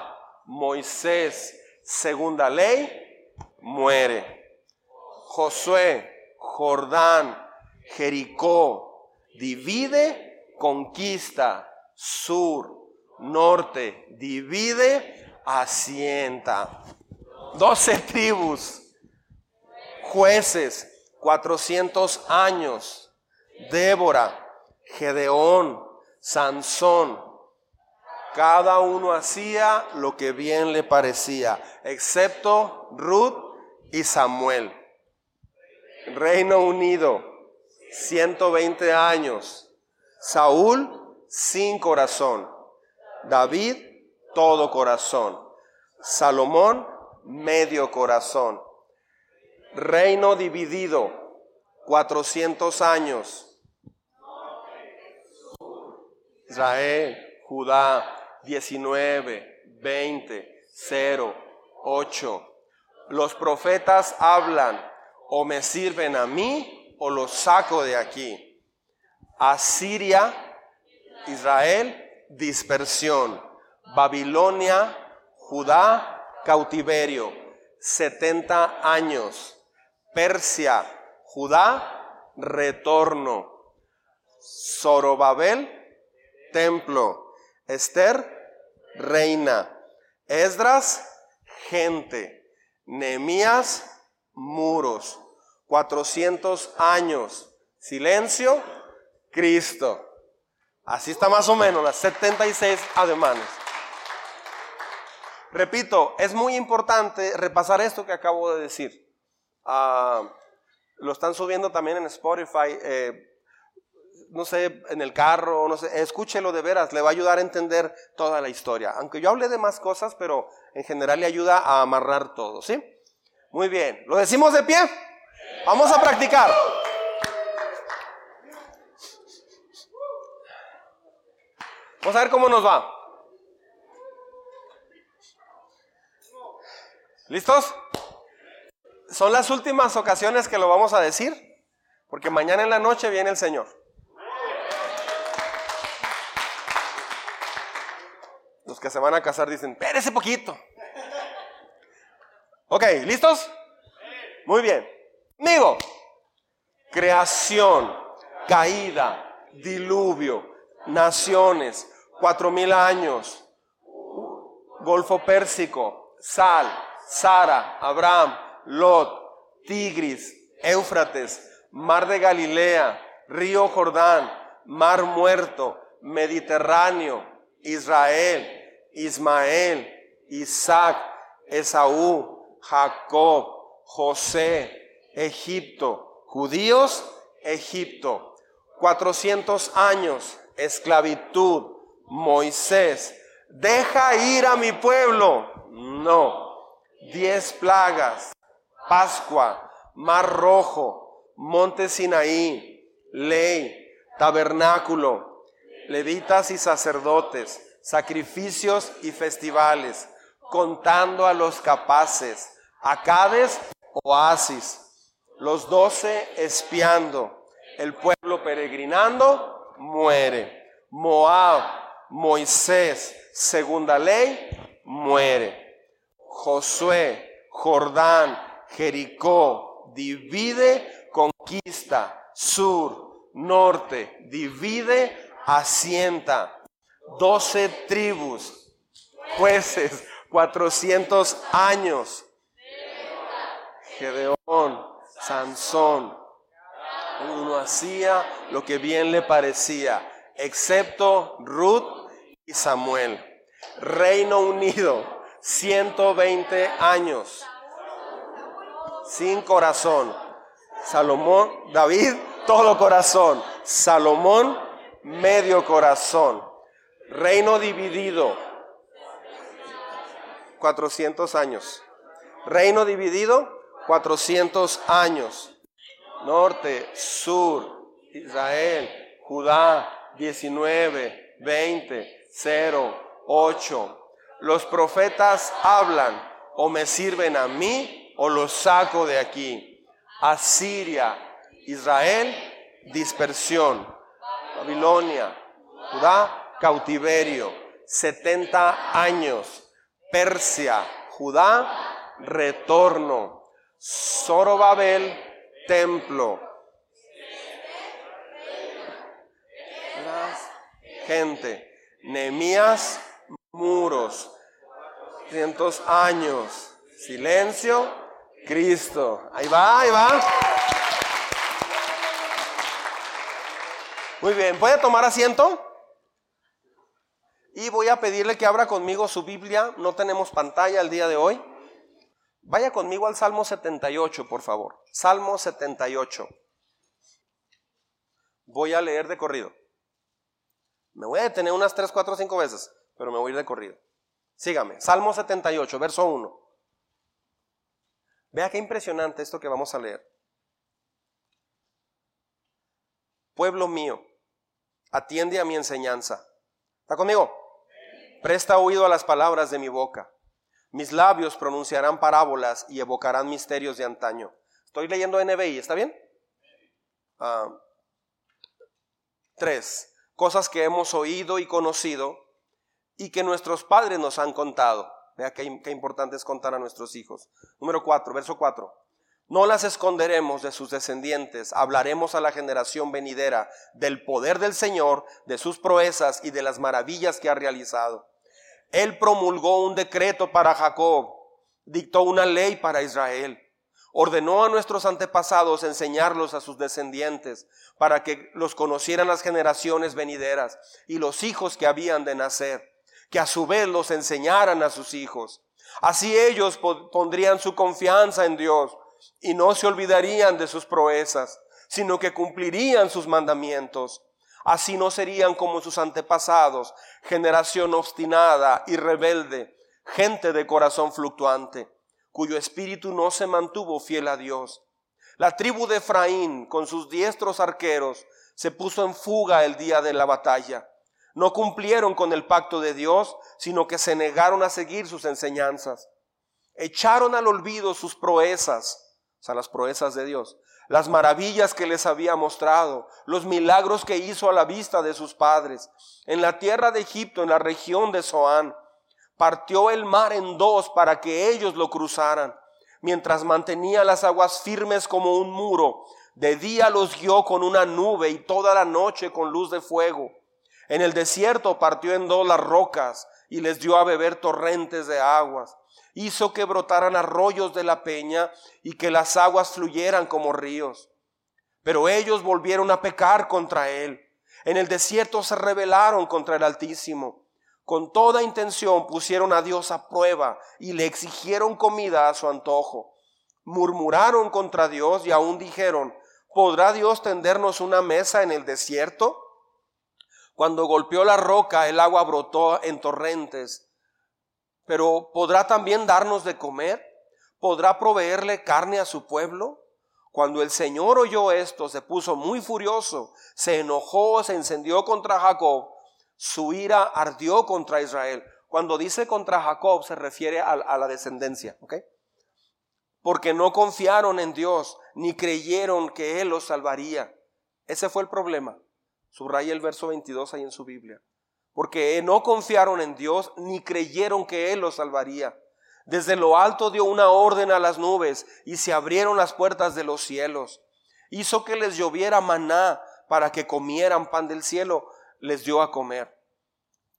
Moisés, segunda ley, muere. Josué, Jordán, Jericó, divide, conquista, sur, norte, divide, asienta. Doce tribus, jueces, 400 años, Débora, Gedeón, Sansón, cada uno hacía lo que bien le parecía, excepto Ruth y Samuel. Reino Unido, 120 años. Saúl, sin corazón. David, todo corazón. Salomón, medio corazón. Reino dividido, 400 años. Israel, Judá, 19, 20, 0, 8. Los profetas hablan o me sirven a mí o los saco de aquí. Asiria, Israel, dispersión. Babilonia, Judá, cautiverio. 70 años. Persia, Judá, retorno. Zorobabel, templo. Esther, reina. Esdras, gente. Nemías, muros. 400 años. Silencio, Cristo. Así está más o menos las 76 ademanes. Repito, es muy importante repasar esto que acabo de decir. Ah, lo están subiendo también en Spotify. Eh, no sé, en el carro, no sé, escúchelo de veras, le va a ayudar a entender toda la historia. Aunque yo hable de más cosas, pero en general le ayuda a amarrar todo, ¿sí? Muy bien, ¿lo decimos de pie? Vamos a practicar. Vamos a ver cómo nos va. ¿Listos? Son las últimas ocasiones que lo vamos a decir. Porque mañana en la noche viene el Señor. Los que se van a casar dicen, espérese poquito. Ok, ¿listos? Muy bien. Amigo, creación, caída, diluvio, naciones, cuatro mil años, Golfo Pérsico, Sal, Sara, Abraham, Lot, Tigris, Éufrates, Mar de Galilea, Río Jordán, Mar Muerto, Mediterráneo, Israel, Ismael, Isaac, Esaú, Jacob, José, Egipto, judíos, Egipto, 400 años, esclavitud, Moisés, deja ir a mi pueblo. No, diez plagas, Pascua, Mar Rojo, Monte Sinaí, ley, tabernáculo, levitas y sacerdotes, sacrificios y festivales, contando a los capaces, Acades, oasis, los doce espiando, el pueblo peregrinando, muere. Moab, Moisés, segunda ley, muere. Josué, Jordán, Jericó, divide, conquista, sur, norte, divide, asienta. Doce tribus, jueces, cuatrocientos años. Gedeón, Sansón, uno hacía lo que bien le parecía, excepto Ruth y Samuel. Reino Unido, 120 años, sin corazón. Salomón, David, todo corazón. Salomón, medio corazón. Reino dividido, 400 años. Reino dividido, 400 años. Norte, sur, Israel, Judá, 19, 20, 0, 8. Los profetas hablan o me sirven a mí o los saco de aquí. Asiria, Israel, dispersión. Babilonia, Judá, cautiverio. 70 años. Persia, Judá, retorno. Zorobabel, templo. gente. Nemías, muros. Cientos años. Silencio, Cristo. Ahí va, ahí va. Muy bien, ¿puede tomar asiento? Y voy a pedirle que abra conmigo su Biblia. No tenemos pantalla el día de hoy. Vaya conmigo al Salmo 78, por favor. Salmo 78. Voy a leer de corrido. Me voy a detener unas 3, 4, 5 veces, pero me voy a ir de corrido. Sígame. Salmo 78, verso 1. Vea qué impresionante esto que vamos a leer. Pueblo mío, atiende a mi enseñanza. ¿Está conmigo? Presta oído a las palabras de mi boca. Mis labios pronunciarán parábolas y evocarán misterios de antaño. Estoy leyendo NBI, ¿está bien? Ah, tres, cosas que hemos oído y conocido y que nuestros padres nos han contado. Vea qué, importante es contar a nuestros hijos. Número cuatro, verso cuatro. No las esconderemos de sus descendientes, hablaremos a la generación venidera del poder del Señor, de sus proezas y de las maravillas que ha realizado. Él promulgó un decreto para Jacob, dictó una ley para Israel, ordenó a nuestros antepasados enseñarlos a sus descendientes para que los conocieran las generaciones venideras y los hijos que habían de nacer, que a su vez los enseñaran a sus hijos. Así ellos pondrían su confianza en Dios y no se olvidarían de sus proezas, sino que cumplirían sus mandamientos Así no serían como sus antepasados, generación obstinada y rebelde, gente de corazón fluctuante, cuyo espíritu no se mantuvo fiel a Dios. La tribu de Efraín, con sus diestros arqueros, se puso en fuga el día de la batalla. No cumplieron con el pacto de Dios, sino que se negaron a seguir sus enseñanzas. Echaron al olvido sus proezas, o sea, las proezas de Dios, las maravillas que les había mostrado, los milagros que hizo a la vista de sus padres. En la tierra de Egipto, en la región de Zoán, partió el mar en dos para que ellos lo cruzaran, mientras mantenía las aguas firmes como un muro. De día los guió con una nube y toda la noche con luz de fuego. En el desierto partió en dos las rocas y les dio a beber torrentes de aguas hizo que brotaran arroyos de la peña y que las aguas fluyeran como ríos. Pero ellos volvieron a pecar contra él. En el desierto se rebelaron contra el Altísimo. Con toda intención pusieron a Dios a prueba y le exigieron comida a su antojo. Murmuraron contra Dios y aún dijeron, ¿podrá Dios tendernos una mesa en el desierto? Cuando golpeó la roca, el agua brotó en torrentes pero ¿podrá también darnos de comer? ¿Podrá proveerle carne a su pueblo? Cuando el Señor oyó esto, se puso muy furioso, se enojó, se encendió contra Jacob, su ira ardió contra Israel. Cuando dice contra Jacob se refiere a, la descendencia, ¿ok? Porque no confiaron en Dios, ni creyeron que Él los salvaría. Ese fue el problema. Subraya el verso 22 ahí en su Biblia porque no confiaron en Dios ni creyeron que Él los salvaría. Desde lo alto dio una orden a las nubes y se abrieron las puertas de los cielos. Hizo que les lloviera maná para que comieran pan del cielo, les dio a comer.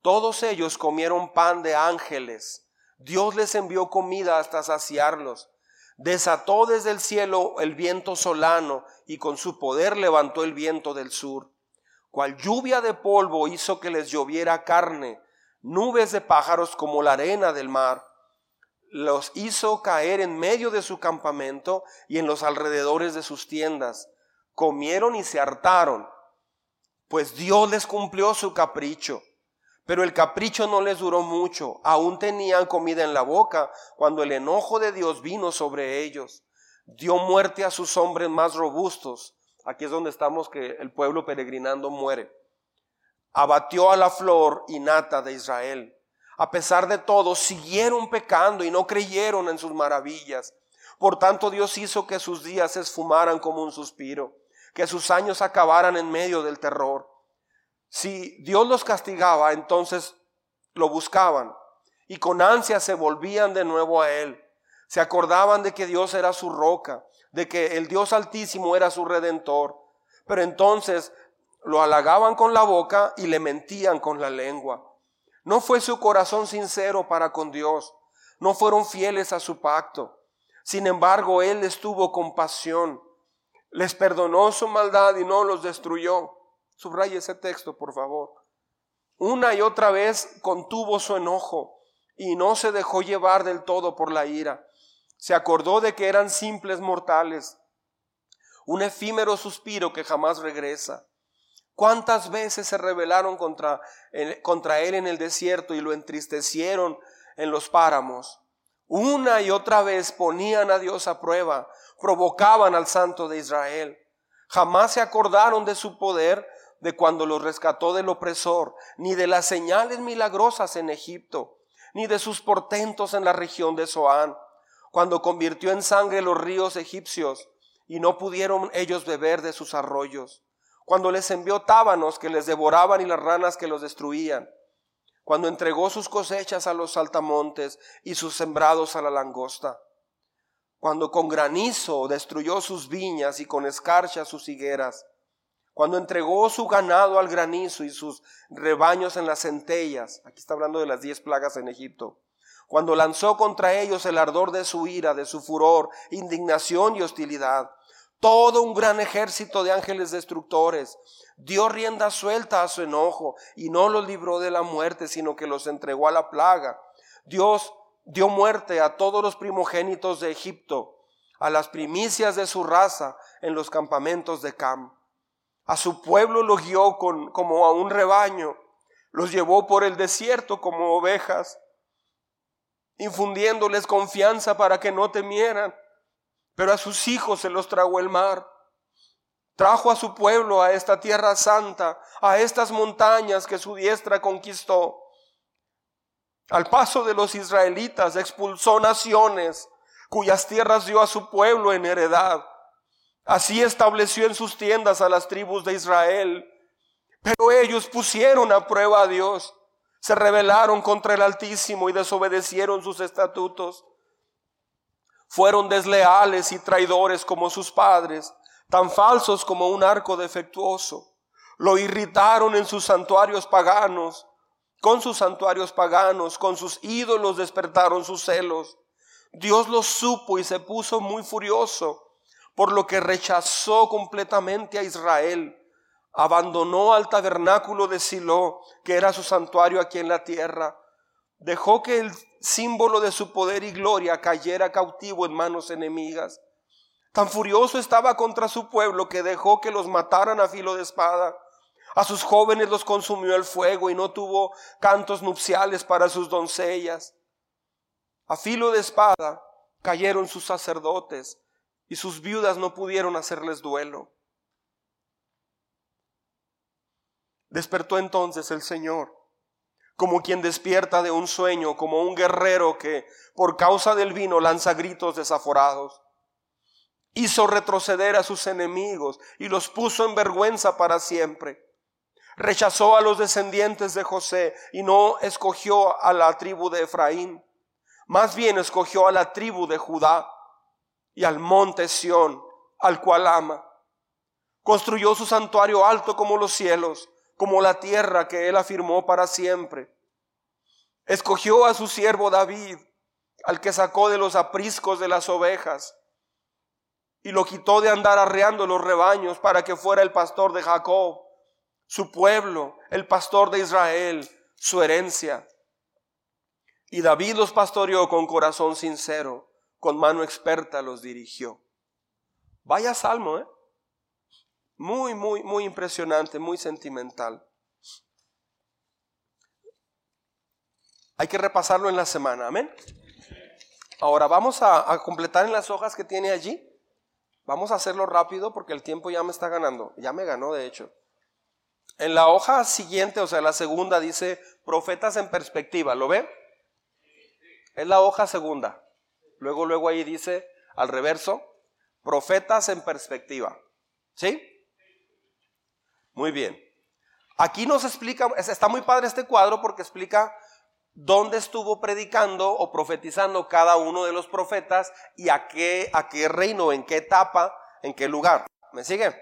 Todos ellos comieron pan de ángeles. Dios les envió comida hasta saciarlos. Desató desde el cielo el viento solano y con su poder levantó el viento del sur cual lluvia de polvo hizo que les lloviera carne, nubes de pájaros como la arena del mar. Los hizo caer en medio de su campamento y en los alrededores de sus tiendas. Comieron y se hartaron, pues Dios les cumplió su capricho. Pero el capricho no les duró mucho, aún tenían comida en la boca cuando el enojo de Dios vino sobre ellos. Dio muerte a sus hombres más robustos Aquí es donde estamos que el pueblo peregrinando muere. Abatió a la flor y nata de Israel. A pesar de todo, siguieron pecando y no creyeron en sus maravillas. Por tanto, Dios hizo que sus días se esfumaran como un suspiro, que sus años acabaran en medio del terror. Si Dios los castigaba, entonces lo buscaban y con ansia se volvían de nuevo a Él. Se acordaban de que Dios era su roca de que el Dios altísimo era su redentor, pero entonces lo halagaban con la boca y le mentían con la lengua. No fue su corazón sincero para con Dios, no fueron fieles a su pacto. Sin embargo, Él les tuvo compasión, les perdonó su maldad y no los destruyó. Subraya ese texto, por favor. Una y otra vez contuvo su enojo y no se dejó llevar del todo por la ira se acordó de que eran simples mortales, un efímero suspiro que jamás regresa. ¿Cuántas veces se rebelaron contra, él en el desierto y lo entristecieron en los páramos? Una y otra vez ponían a Dios a prueba, provocaban al Santo de Israel. Jamás se acordaron de su poder, de cuando los rescató del opresor, ni de las señales milagrosas en Egipto, ni de sus portentos en la región de Zoán cuando convirtió en sangre los ríos egipcios y no pudieron ellos beber de sus arroyos, cuando les envió tábanos que les devoraban y las ranas que los destruían, cuando entregó sus cosechas a los saltamontes y sus sembrados a la langosta, cuando con granizo destruyó sus viñas y con escarcha sus higueras, cuando entregó su ganado al granizo y sus rebaños en las centellas, aquí está hablando de las diez plagas en Egipto, cuando lanzó contra ellos el ardor de su ira, de su furor, indignación y hostilidad. Todo un gran ejército de ángeles destructores dio rienda suelta a su enojo y no los libró de la muerte, sino que los entregó a la plaga. Dios dio muerte a todos los primogénitos de Egipto, a las primicias de su raza en los campamentos de Cam. A su pueblo lo guió con, como a un rebaño, los llevó por el desierto como ovejas infundiéndoles confianza para que no temieran. Pero a sus hijos se los tragó el mar. Trajo a su pueblo a esta tierra santa, a estas montañas que su diestra conquistó. Al paso de los israelitas expulsó naciones cuyas tierras dio a su pueblo en heredad. Así estableció en sus tiendas a las tribus de Israel. Pero ellos pusieron a prueba a Dios, se rebelaron contra el Altísimo y desobedecieron sus estatutos. Fueron desleales y traidores como sus padres, tan falsos como un arco defectuoso. Lo irritaron en sus santuarios paganos, con sus santuarios paganos, con sus ídolos despertaron sus celos. Dios lo supo y se puso muy furioso, por lo que rechazó completamente a Israel. Abandonó al tabernáculo de Silo, que era su santuario aquí en la tierra. Dejó que el símbolo de su poder y gloria cayera cautivo en manos enemigas. Tan furioso estaba contra su pueblo que dejó que los mataran a filo de espada. A sus jóvenes los consumió el fuego y no tuvo cantos nupciales para sus doncellas. A filo de espada cayeron sus sacerdotes y sus viudas no pudieron hacerles duelo. Despertó entonces el Señor, como quien despierta de un sueño, como un guerrero que por causa del vino lanza gritos desaforados. Hizo retroceder a sus enemigos y los puso en vergüenza para siempre. Rechazó a los descendientes de José y no escogió a la tribu de Efraín. Más bien escogió a la tribu de Judá y al monte Sión, al cual ama. Construyó su santuario alto como los cielos, como la tierra que él afirmó para siempre. Escogió a su siervo David, al que sacó de los apriscos de las ovejas, y lo quitó de andar arreando los rebaños para que fuera el pastor de Jacob, su pueblo, el pastor de Israel, su herencia. Y David los pastoreó con corazón sincero, con mano experta los dirigió. Vaya salmo, ¿eh? Muy, muy, muy impresionante, muy sentimental. Hay que repasarlo en la semana, amén. Ahora vamos a, completar en las hojas que tiene allí. Vamos a hacerlo rápido porque el tiempo ya me está ganando. Ya me ganó, de hecho. En la hoja siguiente, o sea, la segunda, dice profetas en perspectiva. ¿Lo ve? Es la hoja segunda. Luego, luego ahí dice al reverso, profetas en perspectiva. ¿Sí? Muy bien. Aquí nos explica, está muy padre este cuadro porque explica dónde estuvo predicando o profetizando cada uno de los profetas y a qué, a qué reino, en qué etapa, en qué lugar. ¿Me sigue?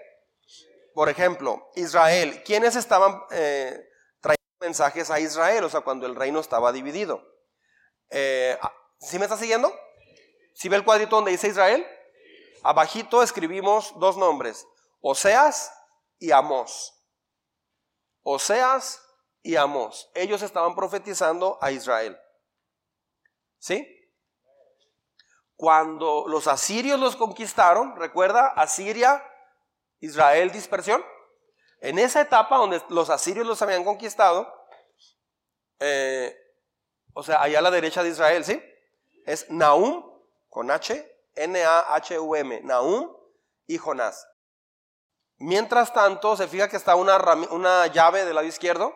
Por ejemplo, Israel. ¿Quiénes estaban eh, trayendo mensajes a Israel? O sea, cuando el reino estaba dividido. Eh, ¿Sí me está siguiendo? ¿Sí ve el cuadrito donde dice Israel? Abajito escribimos dos nombres, Oseas y Amós. Oseas y Amós. Ellos estaban profetizando a Israel. ¿Sí? Cuando los asirios los conquistaron, recuerda, Asiria, Israel, dispersión. En esa etapa donde los asirios los habían conquistado, eh, o sea, allá a la derecha de Israel, ¿sí? Es Naum, con H, N-A-H-U-M, Naum y Jonás. Mientras tanto, se fija que está una, una llave del lado izquierdo,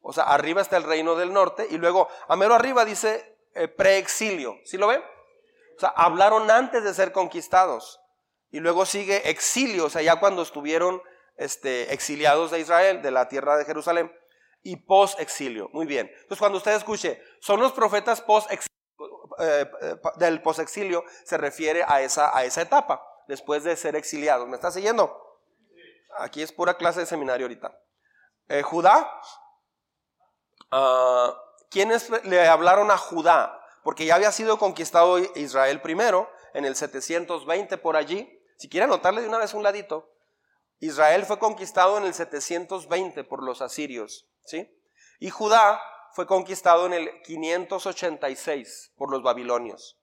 o sea, arriba está el reino del norte, y luego a mero arriba dice eh, preexilio, ¿sí lo ven? O sea, hablaron antes de ser conquistados, y luego sigue exilio, o sea, ya cuando estuvieron este, exiliados de Israel, de la tierra de Jerusalén y post-exilio. Muy bien. Entonces, cuando usted escuche, son los profetas post-exilio, eh, eh, del post-exilio, se refiere a esa, a esa etapa, después de ser exiliados. ¿Me está siguiendo? Aquí es pura clase de seminario ahorita. Eh, Judá, uh, ¿quiénes le hablaron a Judá? Porque ya había sido conquistado Israel primero, en el 720 por allí. Si quiere anotarle de una vez un ladito, Israel fue conquistado en el 720 por los asirios. ¿sí? Y Judá fue conquistado en el 586 por los babilonios.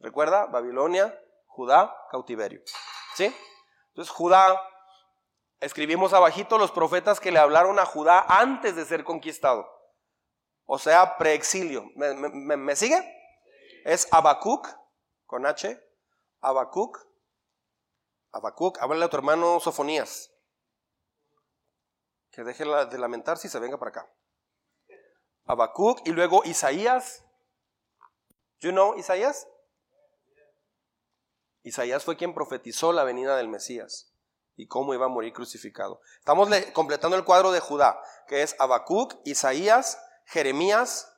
¿Recuerda? Babilonia, Judá, cautiverio. ¿Sí? Entonces Judá, escribimos abajito los profetas que le hablaron a Judá antes de ser conquistado. O sea, preexilio. ¿Me, me, sigue? Es Abacuc, con H, Abacuc, Abacuc, háblale a tu hermano Sofonías que deje de lamentarse y se venga para acá. Habacuc y luego Isaías. You know Isaías? Isaías fue quien profetizó la venida del Mesías y cómo iba a morir crucificado. Estamos completando el cuadro de Judá, que es Habacuc, Isaías, Jeremías,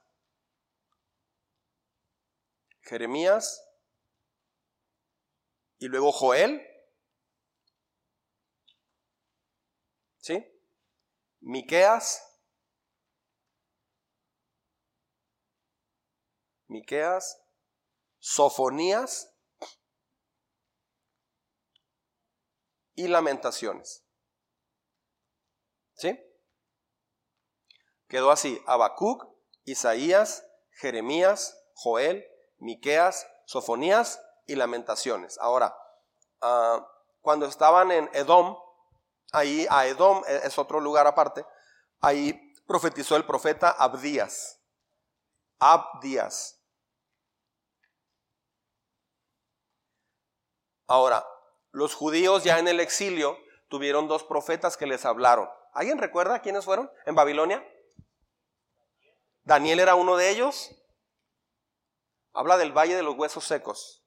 Jeremías, y luego Joel, ¿sí? Miqueas, Miqueas, Sofonías y Lamentaciones. ¿Sí? Quedó así, Habacuc, Isaías, Jeremías, Joel, Miqueas, Sofonías y Lamentaciones. Ahora, ah, cuando estaban en Edom, ahí a Edom e, es otro lugar aparte, ahí profetizó el profeta Abdías. Abdías. Ahora, los judíos ya en el exilio tuvieron dos profetas que les hablaron. ¿Alguien recuerda quiénes fueron en Babilonia? Daniel era uno de ellos. Habla del valle de los huesos secos.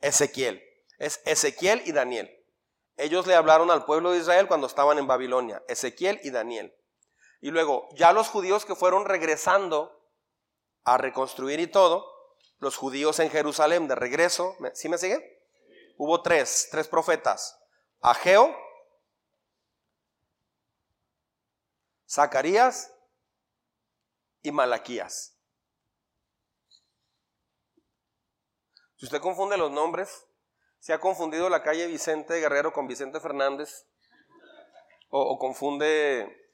Ezequiel. Es Ezequiel y Daniel. Ellos le hablaron al pueblo de Israel cuando estaban en Babilonia. Ezequiel y Daniel. Y luego, ya los judíos que fueron regresando a reconstruir y todo, los judíos en Jerusalén de regreso, ¿sí me sigue? Hubo tres, tres profetas. Ageo, Zacarías y Malaquías. Si usted confunde los nombres, se ha confundido la calle Vicente Guerrero con Vicente Fernández, o, confunde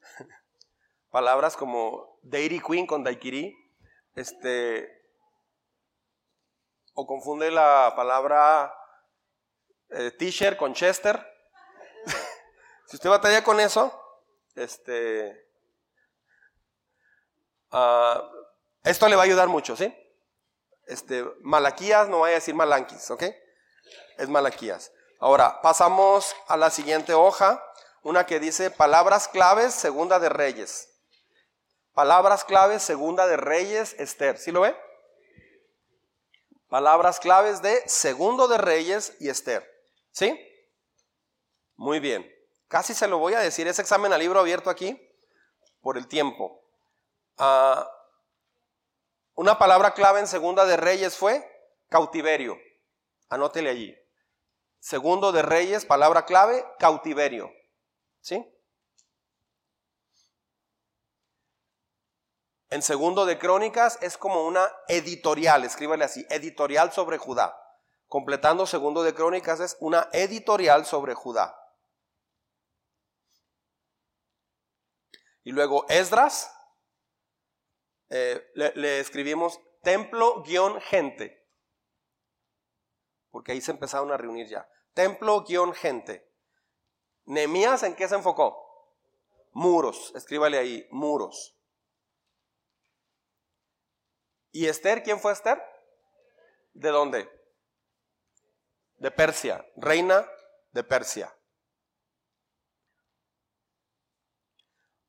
palabras como Dairy Queen con Daiquiri, este, o confunde la palabra eh, t-shirt con Chester. si usted batalla con eso, este, ah, esto le va a ayudar mucho, ¿sí? Este, Malaquías, no vaya a decir Malanquis, ¿ok? Es Malaquías. Ahora, pasamos a la siguiente hoja, una que dice palabras claves, segunda de Reyes. Palabras claves, segunda de Reyes, Esther. ¿Sí lo ve? Palabras claves de Segundo de Reyes y Esther. ¿Sí? Muy bien. Casi se lo voy a decir. Ese examen al libro abierto aquí por el tiempo. Ah, una palabra clave en Segunda de Reyes fue cautiverio. Anótele allí. Segundo de Reyes, palabra clave, cautiverio. ¿Sí? En segundo de Crónicas es como una editorial, escríbale así, editorial sobre Judá. Completando segundo de Crónicas es una editorial sobre Judá. Y luego Esdras, eh, le, escribimos templo-gente, porque ahí se empezaron a reunir ya. Templo-gente. Nemías, ¿en qué se enfocó? Muros, escríbale ahí, muros. ¿Y Esther? ¿Quién fue Esther? ¿De dónde? De Persia, reina de Persia.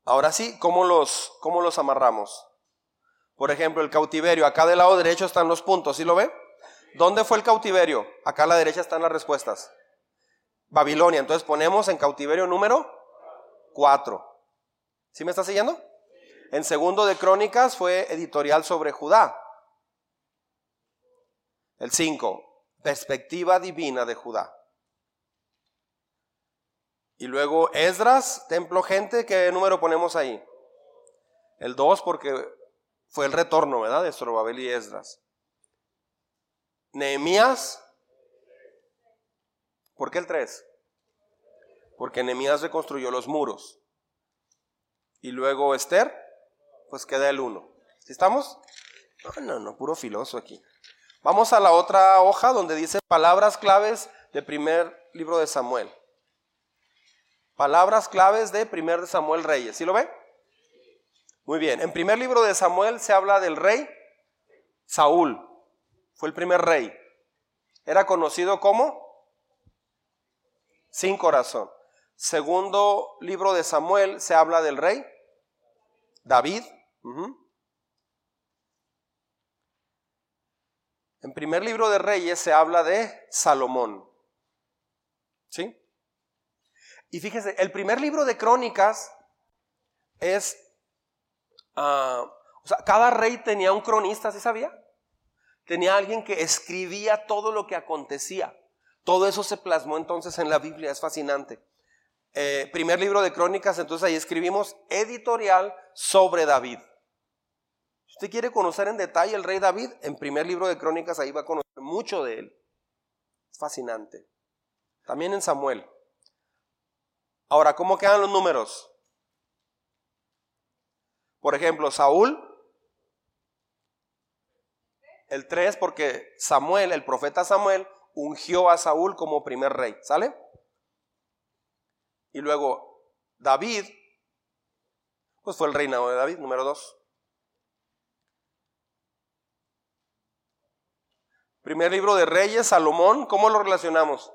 Ahora sí, ¿cómo los, cómo los amarramos? Por ejemplo, el cautiverio, acá del lado derecho están los puntos, ¿sí lo ve? ¿Dónde fue el cautiverio? Acá a la derecha están las respuestas. Babilonia, entonces ponemos en cautiverio número 4. ¿Sí me está siguiendo? En segundo de Crónicas fue editorial sobre Judá. El 5, perspectiva divina de Judá. Y luego Esdras, templo gente, ¿qué número ponemos ahí? El 2 porque fue el retorno, ¿verdad? De Zorobabel y Esdras. Nehemías, ¿por qué el 3? Porque Nehemías reconstruyó los muros. Y luego Esther, pues queda el 1. ¿Sí estamos? No, no, no, puro filoso aquí. Vamos a la otra hoja donde dice palabras claves de primer libro de Samuel. Palabras claves de primer de Samuel Reyes. ¿Sí lo ve? Muy bien. En primer libro de Samuel se habla del rey Saúl. Fue el primer rey. Era conocido como sin corazón. Segundo libro de Samuel se habla del rey David. En primer libro de Reyes se habla de Salomón. ¿Sí? Y fíjese, el primer libro de Crónicas es, ah, o sea, cada rey tenía un cronista, ¿sí sabía? Tenía alguien que escribía todo lo que acontecía. Todo eso se plasmó entonces en la Biblia, es fascinante. Eh, primer libro de Crónicas, entonces ahí escribimos editorial sobre David. Si usted quiere conocer en detalle el rey David, en primer libro de Crónicas ahí va a conocer mucho de él. Es fascinante. También en Samuel. Ahora, ¿cómo quedan los números? Por ejemplo, Saúl, el 3, porque Samuel, el profeta Samuel, ungió a Saúl como primer rey. ¿Sale? Y luego David, pues fue el reinado de David, número 2. Primer libro de Reyes, Salomón, ¿cómo lo relacionamos?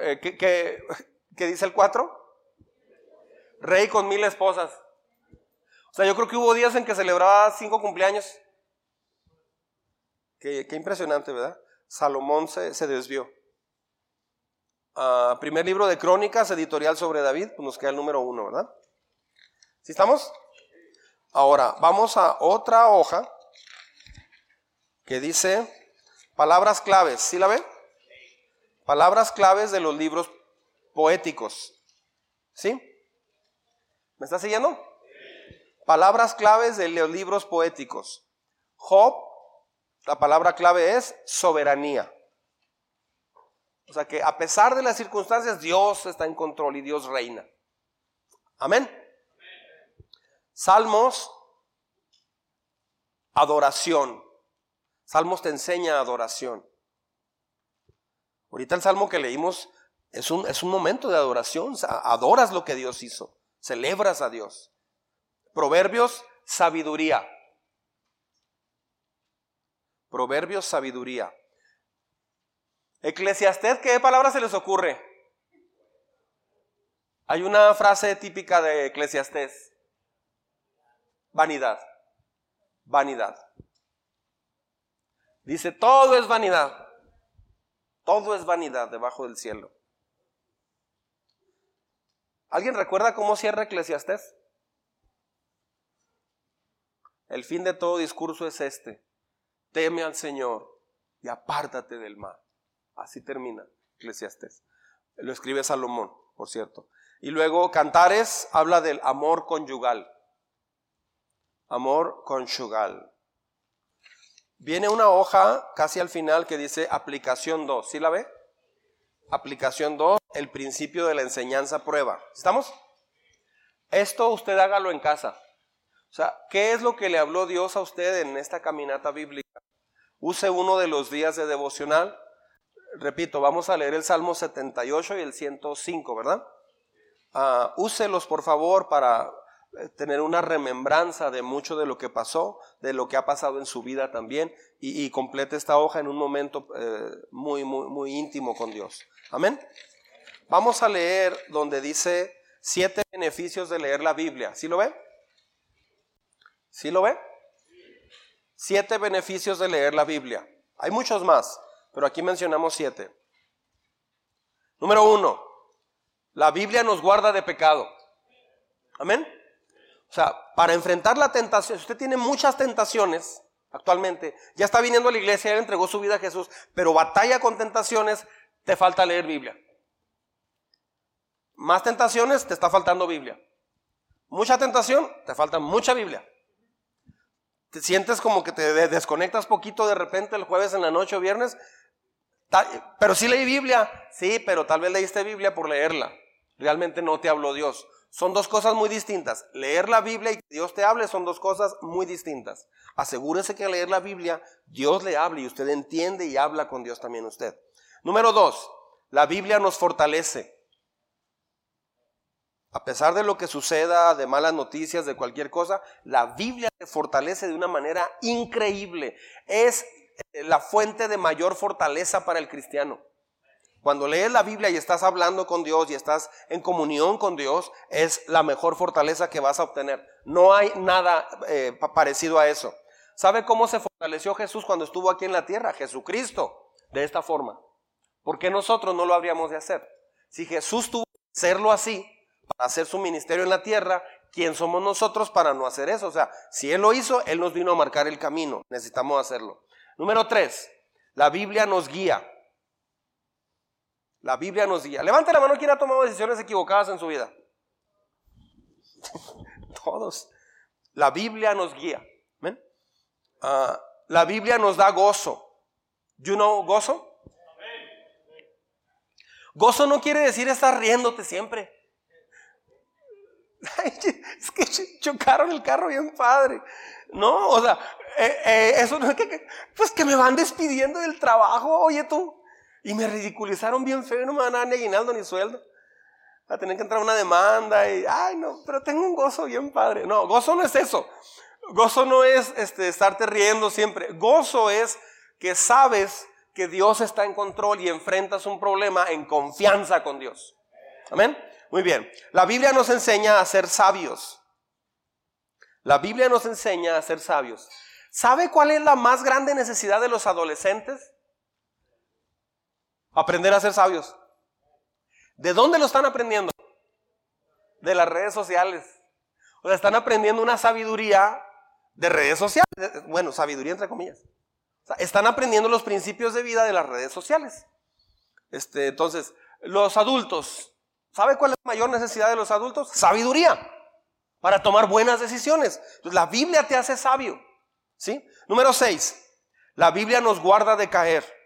Eh, ¿Qué, dice el 4? Rey con mil esposas. O sea, yo creo que hubo días en que celebraba cinco cumpleaños. Qué, impresionante, ¿verdad? Salomón se, desvió. Ah, primer libro de Crónicas, editorial sobre David, pues nos queda el número uno, ¿verdad? ¿Sí estamos? Ahora, vamos a otra hoja que dice palabras claves. ¿Sí la ve? Palabras claves de los libros poéticos. ¿Sí? ¿Me está siguiendo? Palabras claves de los libros poéticos. Job, la palabra clave es soberanía. O sea que a pesar de las circunstancias, Dios está en control y Dios reina. Amén. Salmos, adoración. Salmos te enseña adoración. Ahorita el salmo que leímos es un, es un momento de adoración. Adoras lo que Dios hizo. Celebras a Dios. Proverbios, sabiduría. Proverbios, sabiduría. Eclesiastés, ¿qué palabra se les ocurre? Hay una frase típica de Eclesiastés. Vanidad. Vanidad. Dice, todo es vanidad. Todo es vanidad debajo del cielo. ¿Alguien recuerda cómo cierra Eclesiastés? El fin de todo discurso es este. Teme al Señor y apártate del mal. Así termina Eclesiastes. Lo escribe Salomón, por cierto. Y luego Cantares habla del amor conyugal. Amor conyugal. Viene una hoja casi al final que dice aplicación 2. ¿Sí la ve? Aplicación 2, el principio de la enseñanza prueba. ¿Estamos? Esto usted hágalo en casa. O sea, ¿qué es lo que le habló Dios a usted en esta caminata bíblica? Use uno de los días de devocional. Repito, vamos a leer el Salmo 78 y el 105, ¿verdad? Uh, úselos, por favor, para tener una remembranza de mucho de lo que pasó, de lo que ha pasado en su vida también, y, complete esta hoja en un momento eh, muy, muy, muy íntimo con Dios. Amén. Vamos a leer donde dice siete beneficios de leer la Biblia. ¿Sí lo ven? ¿Sí lo ve? Siete beneficios de leer la Biblia. Hay muchos más, pero aquí mencionamos siete. Número uno, la Biblia nos guarda de pecado. Amén. O sea, para enfrentar la tentación, si usted tiene muchas tentaciones actualmente, ya está viniendo a la iglesia, ya entregó su vida a Jesús, pero batalla con tentaciones, te falta leer Biblia. Más tentaciones, te está faltando Biblia. Mucha tentación, te falta mucha Biblia te sientes como que te desconectas poquito de repente el jueves en la noche o viernes, pero sí leí Biblia, sí, pero tal vez leíste Biblia por leerla, realmente no te habló Dios. Son dos cosas muy distintas. Leer la Biblia y que Dios te hable son dos cosas muy distintas. Asegúrese que al leer la Biblia Dios le hable y usted entiende y habla con Dios también usted. Número dos, la Biblia nos fortalece. A pesar de lo que suceda, de malas noticias, de cualquier cosa, la Biblia te fortalece de una manera increíble. Es eh, la fuente de mayor fortaleza para el cristiano. Cuando lees la Biblia y estás hablando con Dios y estás en comunión con Dios, es la mejor fortaleza que vas a obtener. No hay nada eh, parecido a eso. ¿Sabe cómo se fortaleció Jesús cuando estuvo aquí en la tierra? Jesucristo, de esta forma. ¿Por qué nosotros no lo habríamos de hacer? Si Jesús tuvo que hacerlo así, para hacer su ministerio en la tierra, ¿quién somos nosotros para no hacer eso? O sea, si Él lo hizo, Él nos vino a marcar el camino. Necesitamos hacerlo. Número tres, la Biblia nos guía. La Biblia nos guía. Levante la mano quien ha tomado decisiones equivocadas en su vida. Todos. La Biblia nos guía. Ah, la Biblia nos da gozo. You know gozo? Gozo no quiere decir estar riéndote siempre. es que chocaron el carro bien padre. No, o sea, eh, eh, eso no es que, pues que me van despidiendo del trabajo, oye tú. Y me ridiculizaron bien feo, no me van a dar ni aguinaldo ni sueldo. Va a tener que entrar una demanda y, ay no, pero tengo un gozo bien padre. No, gozo no es eso. Gozo no es este, estarte riendo siempre. Gozo es que sabes que Dios está en control y enfrentas un problema en confianza con Dios. Amén. Muy bien. La Biblia nos enseña a ser sabios. La Biblia nos enseña a ser sabios. ¿Sabe cuál es la más grande necesidad de los adolescentes? Aprender a ser sabios. ¿De dónde lo están aprendiendo? De las redes sociales. O sea, están aprendiendo una sabiduría de redes sociales. Bueno, sabiduría entre comillas. están aprendiendo los principios de vida de las redes sociales. Este, entonces, los adultos, ¿sabe cuál es la mayor necesidad de los adultos? Sabiduría para tomar buenas decisiones. Entonces, la Biblia te hace sabio. ¿Sí? Número 6. La Biblia nos guarda de caer.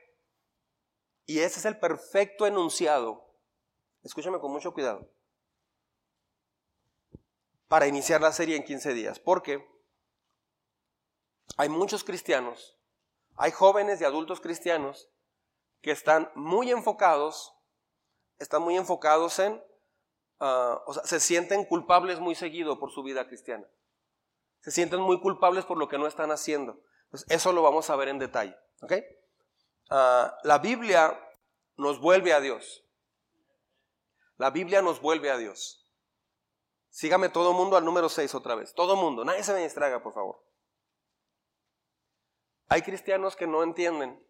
Y ese es el perfecto enunciado. Escúchame con mucho cuidado. Para iniciar la serie en 15 días. Porque hay muchos cristianos, hay jóvenes y adultos cristianos que están muy enfocados, están muy enfocados en, ah, o sea, se sienten culpables muy seguido por su vida cristiana. Se sienten muy culpables por lo que no están haciendo. Pues eso lo vamos a ver en detalle. Ah, la Biblia nos vuelve a Dios. La Biblia nos vuelve a Dios. Sígame todo mundo al número 6 otra vez. Todo mundo. Nadie se me distraiga, por favor. Hay cristianos que no entienden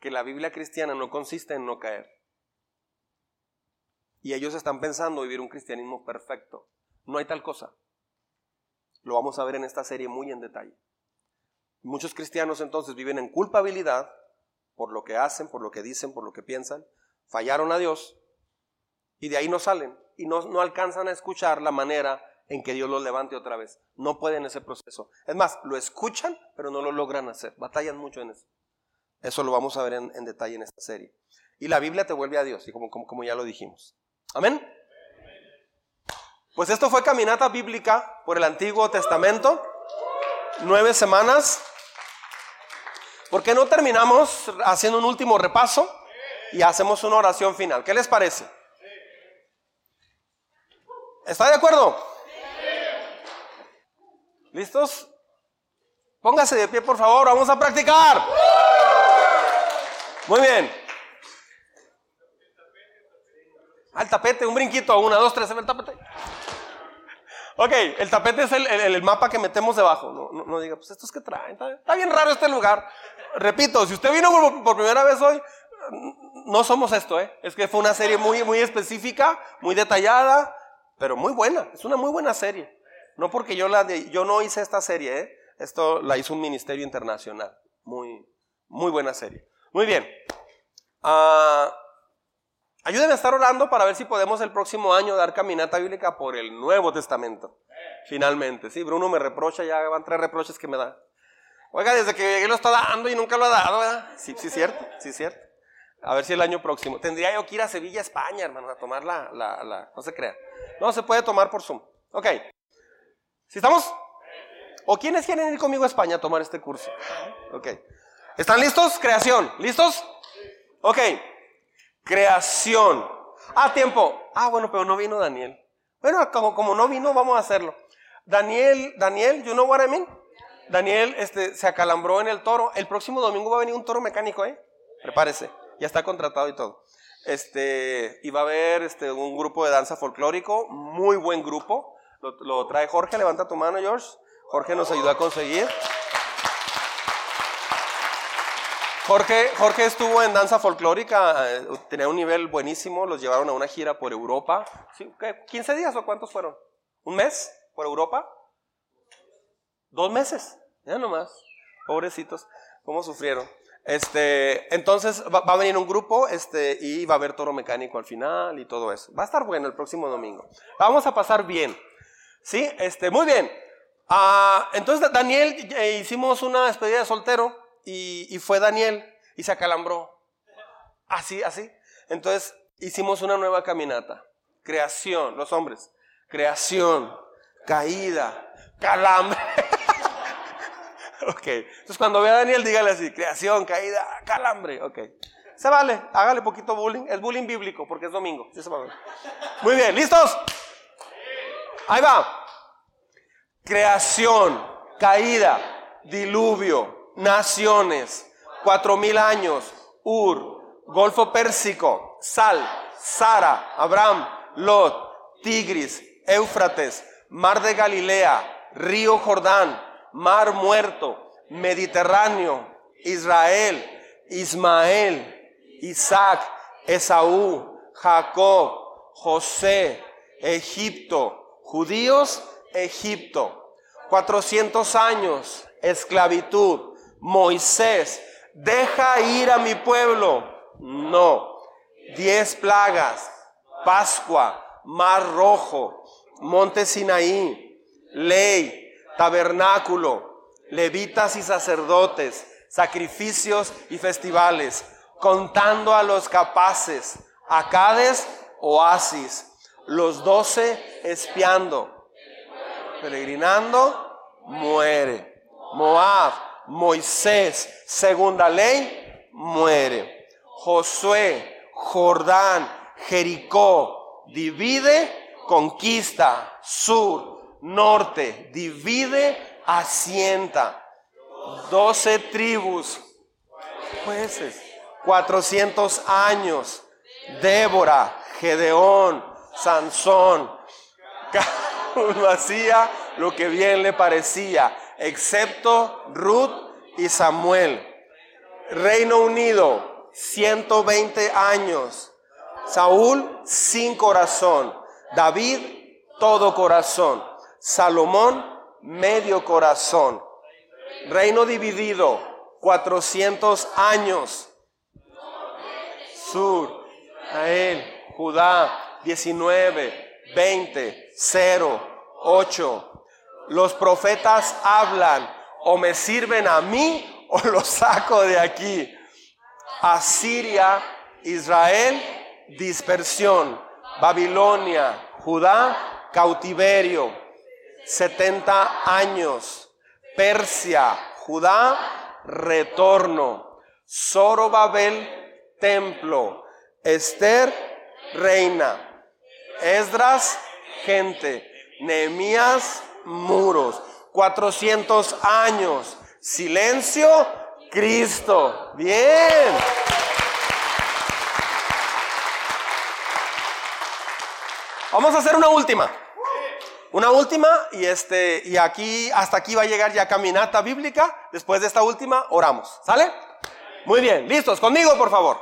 que la Biblia cristiana no consiste en no caer. Y ellos están pensando vivir un cristianismo perfecto. No hay tal cosa. Lo vamos a ver en esta serie muy en detalle. Muchos cristianos entonces viven en culpabilidad por lo que hacen, por lo que dicen, por lo que piensan. Fallaron a Dios y de ahí no salen y no, no alcanzan a escuchar la manera en que Dios los levante otra vez. No pueden ese proceso. Es más, lo escuchan, pero no lo logran hacer. Batallan mucho en eso. Eso lo vamos a ver en, detalle en esta serie. Y la Biblia te vuelve a Dios, y como, como, como ya lo dijimos. Amén. Pues esto fue caminata bíblica por el Antiguo Testamento. Nueve semanas. ¿Por qué no terminamos haciendo un último repaso y hacemos una oración final? ¿Qué les parece? ¿Está de acuerdo? ¿Listos? Póngase de pie, por favor, vamos a practicar. Muy bien. Al tapete, un brinquito, una, dos, tres, el tapete. Ok, el tapete es el, mapa que metemos debajo. No, diga, pues esto es que traen. Está, bien raro este lugar. Repito, si usted vino por, primera vez hoy, no somos esto, ¿eh? Es que fue una serie muy, muy específica, muy detallada, pero muy buena. Es una muy buena serie. No porque yo, la yo no hice esta serie, ¿eh? esto la hizo un ministerio internacional. Muy, muy buena serie. Muy bien. Uh, ayúdenme a estar orando para ver si podemos el próximo año dar caminata bíblica por el Nuevo Testamento. Finalmente. Sí, Bruno me reprocha, ya van tres reproches que me da. Oiga, desde que llegué lo está dando y nunca lo ha dado, ¿verdad? Sí, sí, cierto, sí, cierto. A ver si el año próximo. Tendría yo que ir a Sevilla, España, hermano, a tomar la, la, la, no se crea. No, se puede tomar por Zoom. Ok. ¿Sí estamos? ¿O quiénes quieren ir conmigo a España a tomar este curso? Ok. ¿Están listos? Creación. ¿Listos? Ok. Creación. Ah, tiempo. Ah, bueno, pero no vino Daniel. Bueno, como, como no vino, vamos a hacerlo. Daniel, Daniel, you know what I mean? Daniel este, se acalambró en el toro. El próximo domingo va a venir un toro mecánico, ¿eh? Prepárese. Ya está contratado y todo. Este, y va a haber este, un grupo de danza folclórico, muy buen grupo. Lo, trae Jorge, levanta tu mano, George. Jorge nos ayudó a conseguir. Jorge, Jorge estuvo en danza folclórica, eh, tenía un nivel buenísimo, los llevaron a una gira por Europa. ¿15 días o cuántos fueron? ¿Un mes por Europa? Dos meses, ya nomás. Pobrecitos, cómo sufrieron. Este, entonces va, a venir un grupo este, y va a haber toro mecánico al final y todo eso. Va a estar bueno el próximo domingo. Vamos a pasar bien. ¿Sí? Este, muy bien. Ah, entonces Daniel, eh, hicimos una despedida de soltero y, fue Daniel y se acalambró. Así, así. Entonces hicimos una nueva caminata. Creación, los hombres. Creación, caída, calambre. ok. Entonces cuando vea a Daniel, dígale así, creación, caída, calambre. Ok. Se vale, hágale poquito bullying. Es bullying bíblico porque es domingo. Muy bien, ¿listos? Ahí va. Creación, caída, diluvio, naciones, cuatro mil años, Ur, Golfo Pérsico, Sal, Sara, Abraham, Lot, Tigris, Éufrates, Mar de Galilea, Río Jordán, Mar Muerto, Mediterráneo, Israel, Ismael, Isaac, Esaú, Jacob, José, Egipto, judíos Egipto. 400 años, esclavitud. Moisés, deja ir a mi pueblo. No. Diez plagas, Pascua, Mar Rojo, Monte Sinaí, ley, tabernáculo, levitas y sacerdotes, sacrificios y festivales, contando a los capaces, acades, oasis, los doce espiando, peregrinando, muere. Moab, Moisés, segunda ley, muere. Josué, Jordán, Jericó, divide, conquista, sur, norte, divide, asienta. Doce tribus, jueces, cuatrocientos años. Débora, Gedeón, Sansón, uno hacía lo que bien le parecía, excepto Ruth y Samuel. Reino Unido, 120 años. Saúl, sin corazón. David, todo corazón. Salomón, medio corazón. Reino dividido, 400 años. Sur, Israel, Judá, 19, 20, 0, 8. Los profetas hablan o me sirven a mí o los saco de aquí. Asiria, Israel, dispersión. Babilonia, Judá, cautiverio. 70 años. Persia, Judá, retorno. Zorobabel, templo. Esther, reina. Esdras, gente. Nehemías, muros. 400 años. Silencio, Cristo. Bien. Vamos a hacer una última. Una última y este y aquí hasta aquí va a llegar ya caminata bíblica. Después de esta última oramos. ¿Sale? Muy bien, listos conmigo, por favor.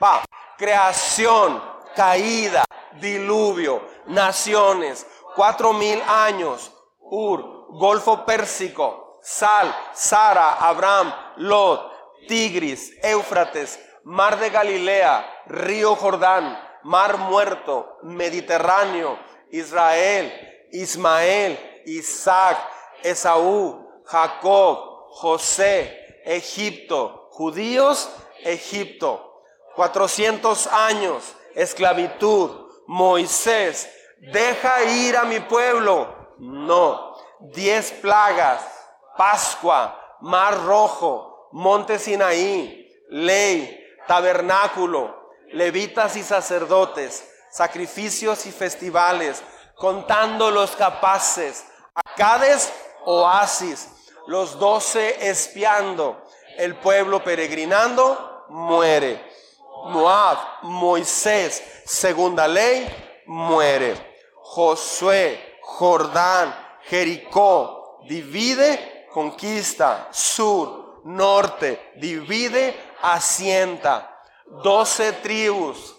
Va. Creación, caída, diluvio, naciones, cuatro mil años, Ur, Golfo Pérsico, Sal, Sara, Abraham, Lot, Tigris, Éufrates, Mar de Galilea, Río Jordán, Mar Muerto, Mediterráneo, Israel, Ismael, Isaac, Esaú, Jacob, José, Egipto, judíos, Egipto. 400 años, esclavitud, Moisés, deja ir a mi pueblo. No. Diez plagas, Pascua, Mar Rojo, Monte Sinaí, ley, tabernáculo, levitas y sacerdotes, sacrificios y festivales, contando los capaces, acades, oasis, los doce espiando, el pueblo peregrinando, muere. Moab, Moisés, segunda ley, muere. Josué, Jordán, Jericó, divide, conquista. Sur, norte, divide, asienta. Doce tribus,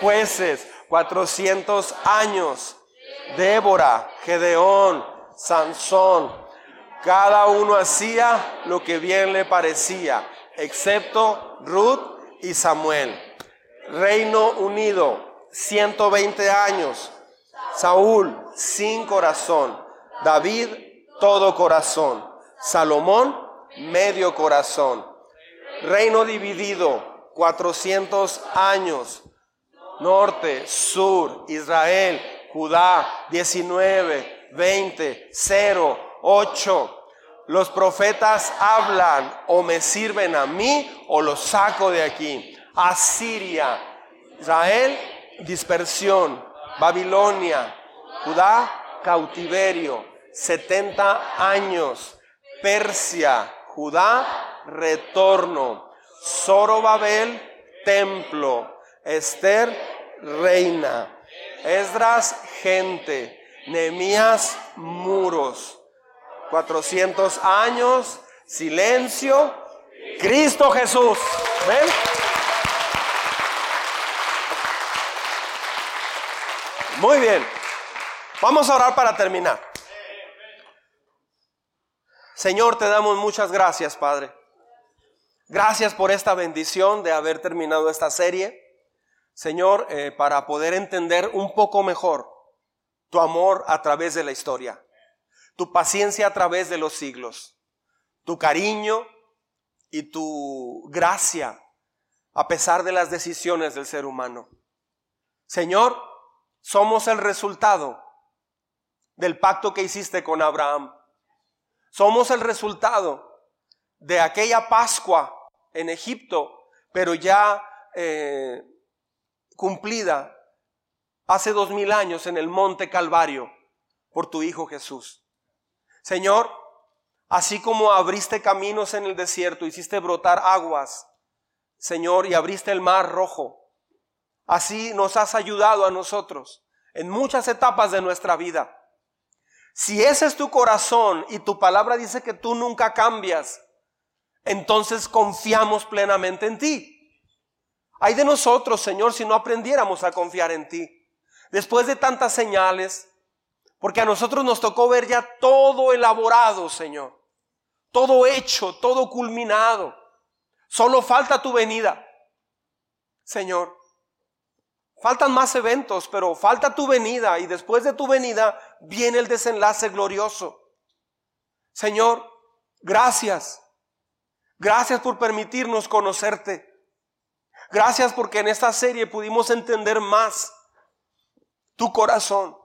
jueces, cuatrocientos años. Débora, Gedeón, Sansón. Cada uno hacía lo que bien le parecía, excepto Ruth y Samuel. Reino unido, 120 años. Saúl, sin corazón. David, todo corazón. Salomón, medio corazón. Reino dividido, 400 años. Norte, sur, Israel, Judá, 19, 20, 0, 8. Los profetas hablan o me sirven a mí o los saco de aquí. Asiria, Israel, dispersión. Babilonia, Judá, cautiverio. 70 años. Persia, Judá, retorno. Zorobabel, templo. Esther, reina. Esdras, gente. Nehemías, muros. 400 años, silencio. Cristo Jesús. Muy bien. Vamos a orar para terminar. Señor, te damos muchas gracias, Padre. Gracias por esta bendición de haber terminado esta serie. Señor, eh, para poder entender un poco mejor tu amor a través de la historia, tu paciencia a través de los siglos, tu cariño y tu gracia a pesar de las decisiones del ser humano. Señor, somos el resultado del pacto que hiciste con Abraham. Somos el resultado de aquella Pascua en Egipto, pero ya eh, cumplida hace dos mil años en el monte Calvario por tu Hijo Jesús. Señor, así como abriste caminos en el desierto, hiciste brotar aguas, Señor, y abriste el mar rojo, así nos has ayudado a nosotros en muchas etapas de nuestra vida. Si ese es tu corazón y tu palabra dice que tú nunca cambias, entonces confiamos plenamente en ti. Hay de nosotros, Señor, si no aprendiéramos a confiar en ti. Después de tantas señales, porque a nosotros nos tocó ver ya todo elaborado, Señor. Todo hecho, todo culminado. Solo falta tu venida. Señor, Faltan más eventos, pero falta tu venida y después de tu venida viene el desenlace glorioso. Señor, gracias. Gracias por permitirnos conocerte. Gracias porque en esta serie pudimos entender más tu corazón.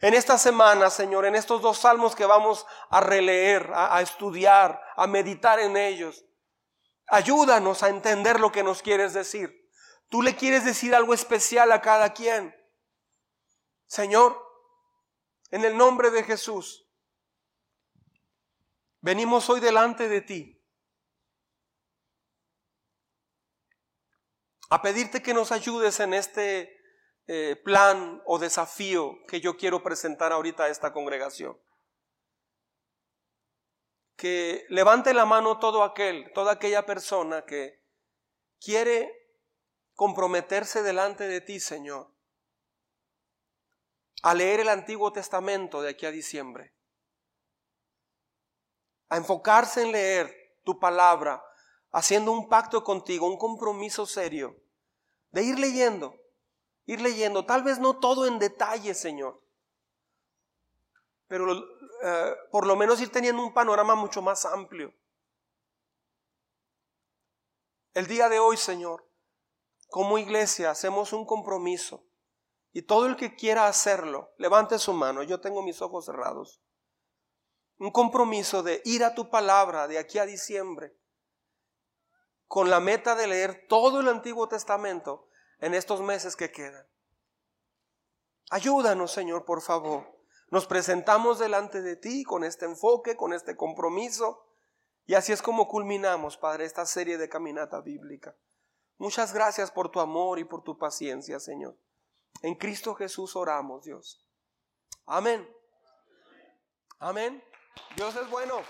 En esta semana, Señor, en estos dos salmos que vamos a releer, a, a estudiar, a meditar en ellos, ayúdanos a entender lo que nos quieres decir. Tú le quieres decir algo especial a cada quien. Señor, en el nombre de Jesús, venimos hoy delante de ti a pedirte que nos ayudes en este eh, plan o desafío que yo quiero presentar ahorita a esta congregación. Que levante la mano todo aquel, toda aquella persona que quiere comprometerse delante de ti, Señor, a leer el Antiguo Testamento de aquí a diciembre, a enfocarse en leer tu palabra, haciendo un pacto contigo, un compromiso serio, de ir leyendo, ir leyendo, tal vez no todo en detalle, Señor, pero eh, por lo menos ir teniendo un panorama mucho más amplio. El día de hoy, Señor, como iglesia hacemos un compromiso y todo el que quiera hacerlo, levante su mano, yo tengo mis ojos cerrados. Un compromiso de ir a tu palabra de aquí a diciembre con la meta de leer todo el Antiguo Testamento en estos meses que quedan. Ayúdanos, Señor, por favor. Nos presentamos delante de ti con este enfoque, con este compromiso. Y así es como culminamos, Padre, esta serie de caminata bíblica. Muchas gracias por tu amor y por tu paciencia, Señor. En Cristo Jesús oramos, Dios. Amén. Amén. Dios es bueno.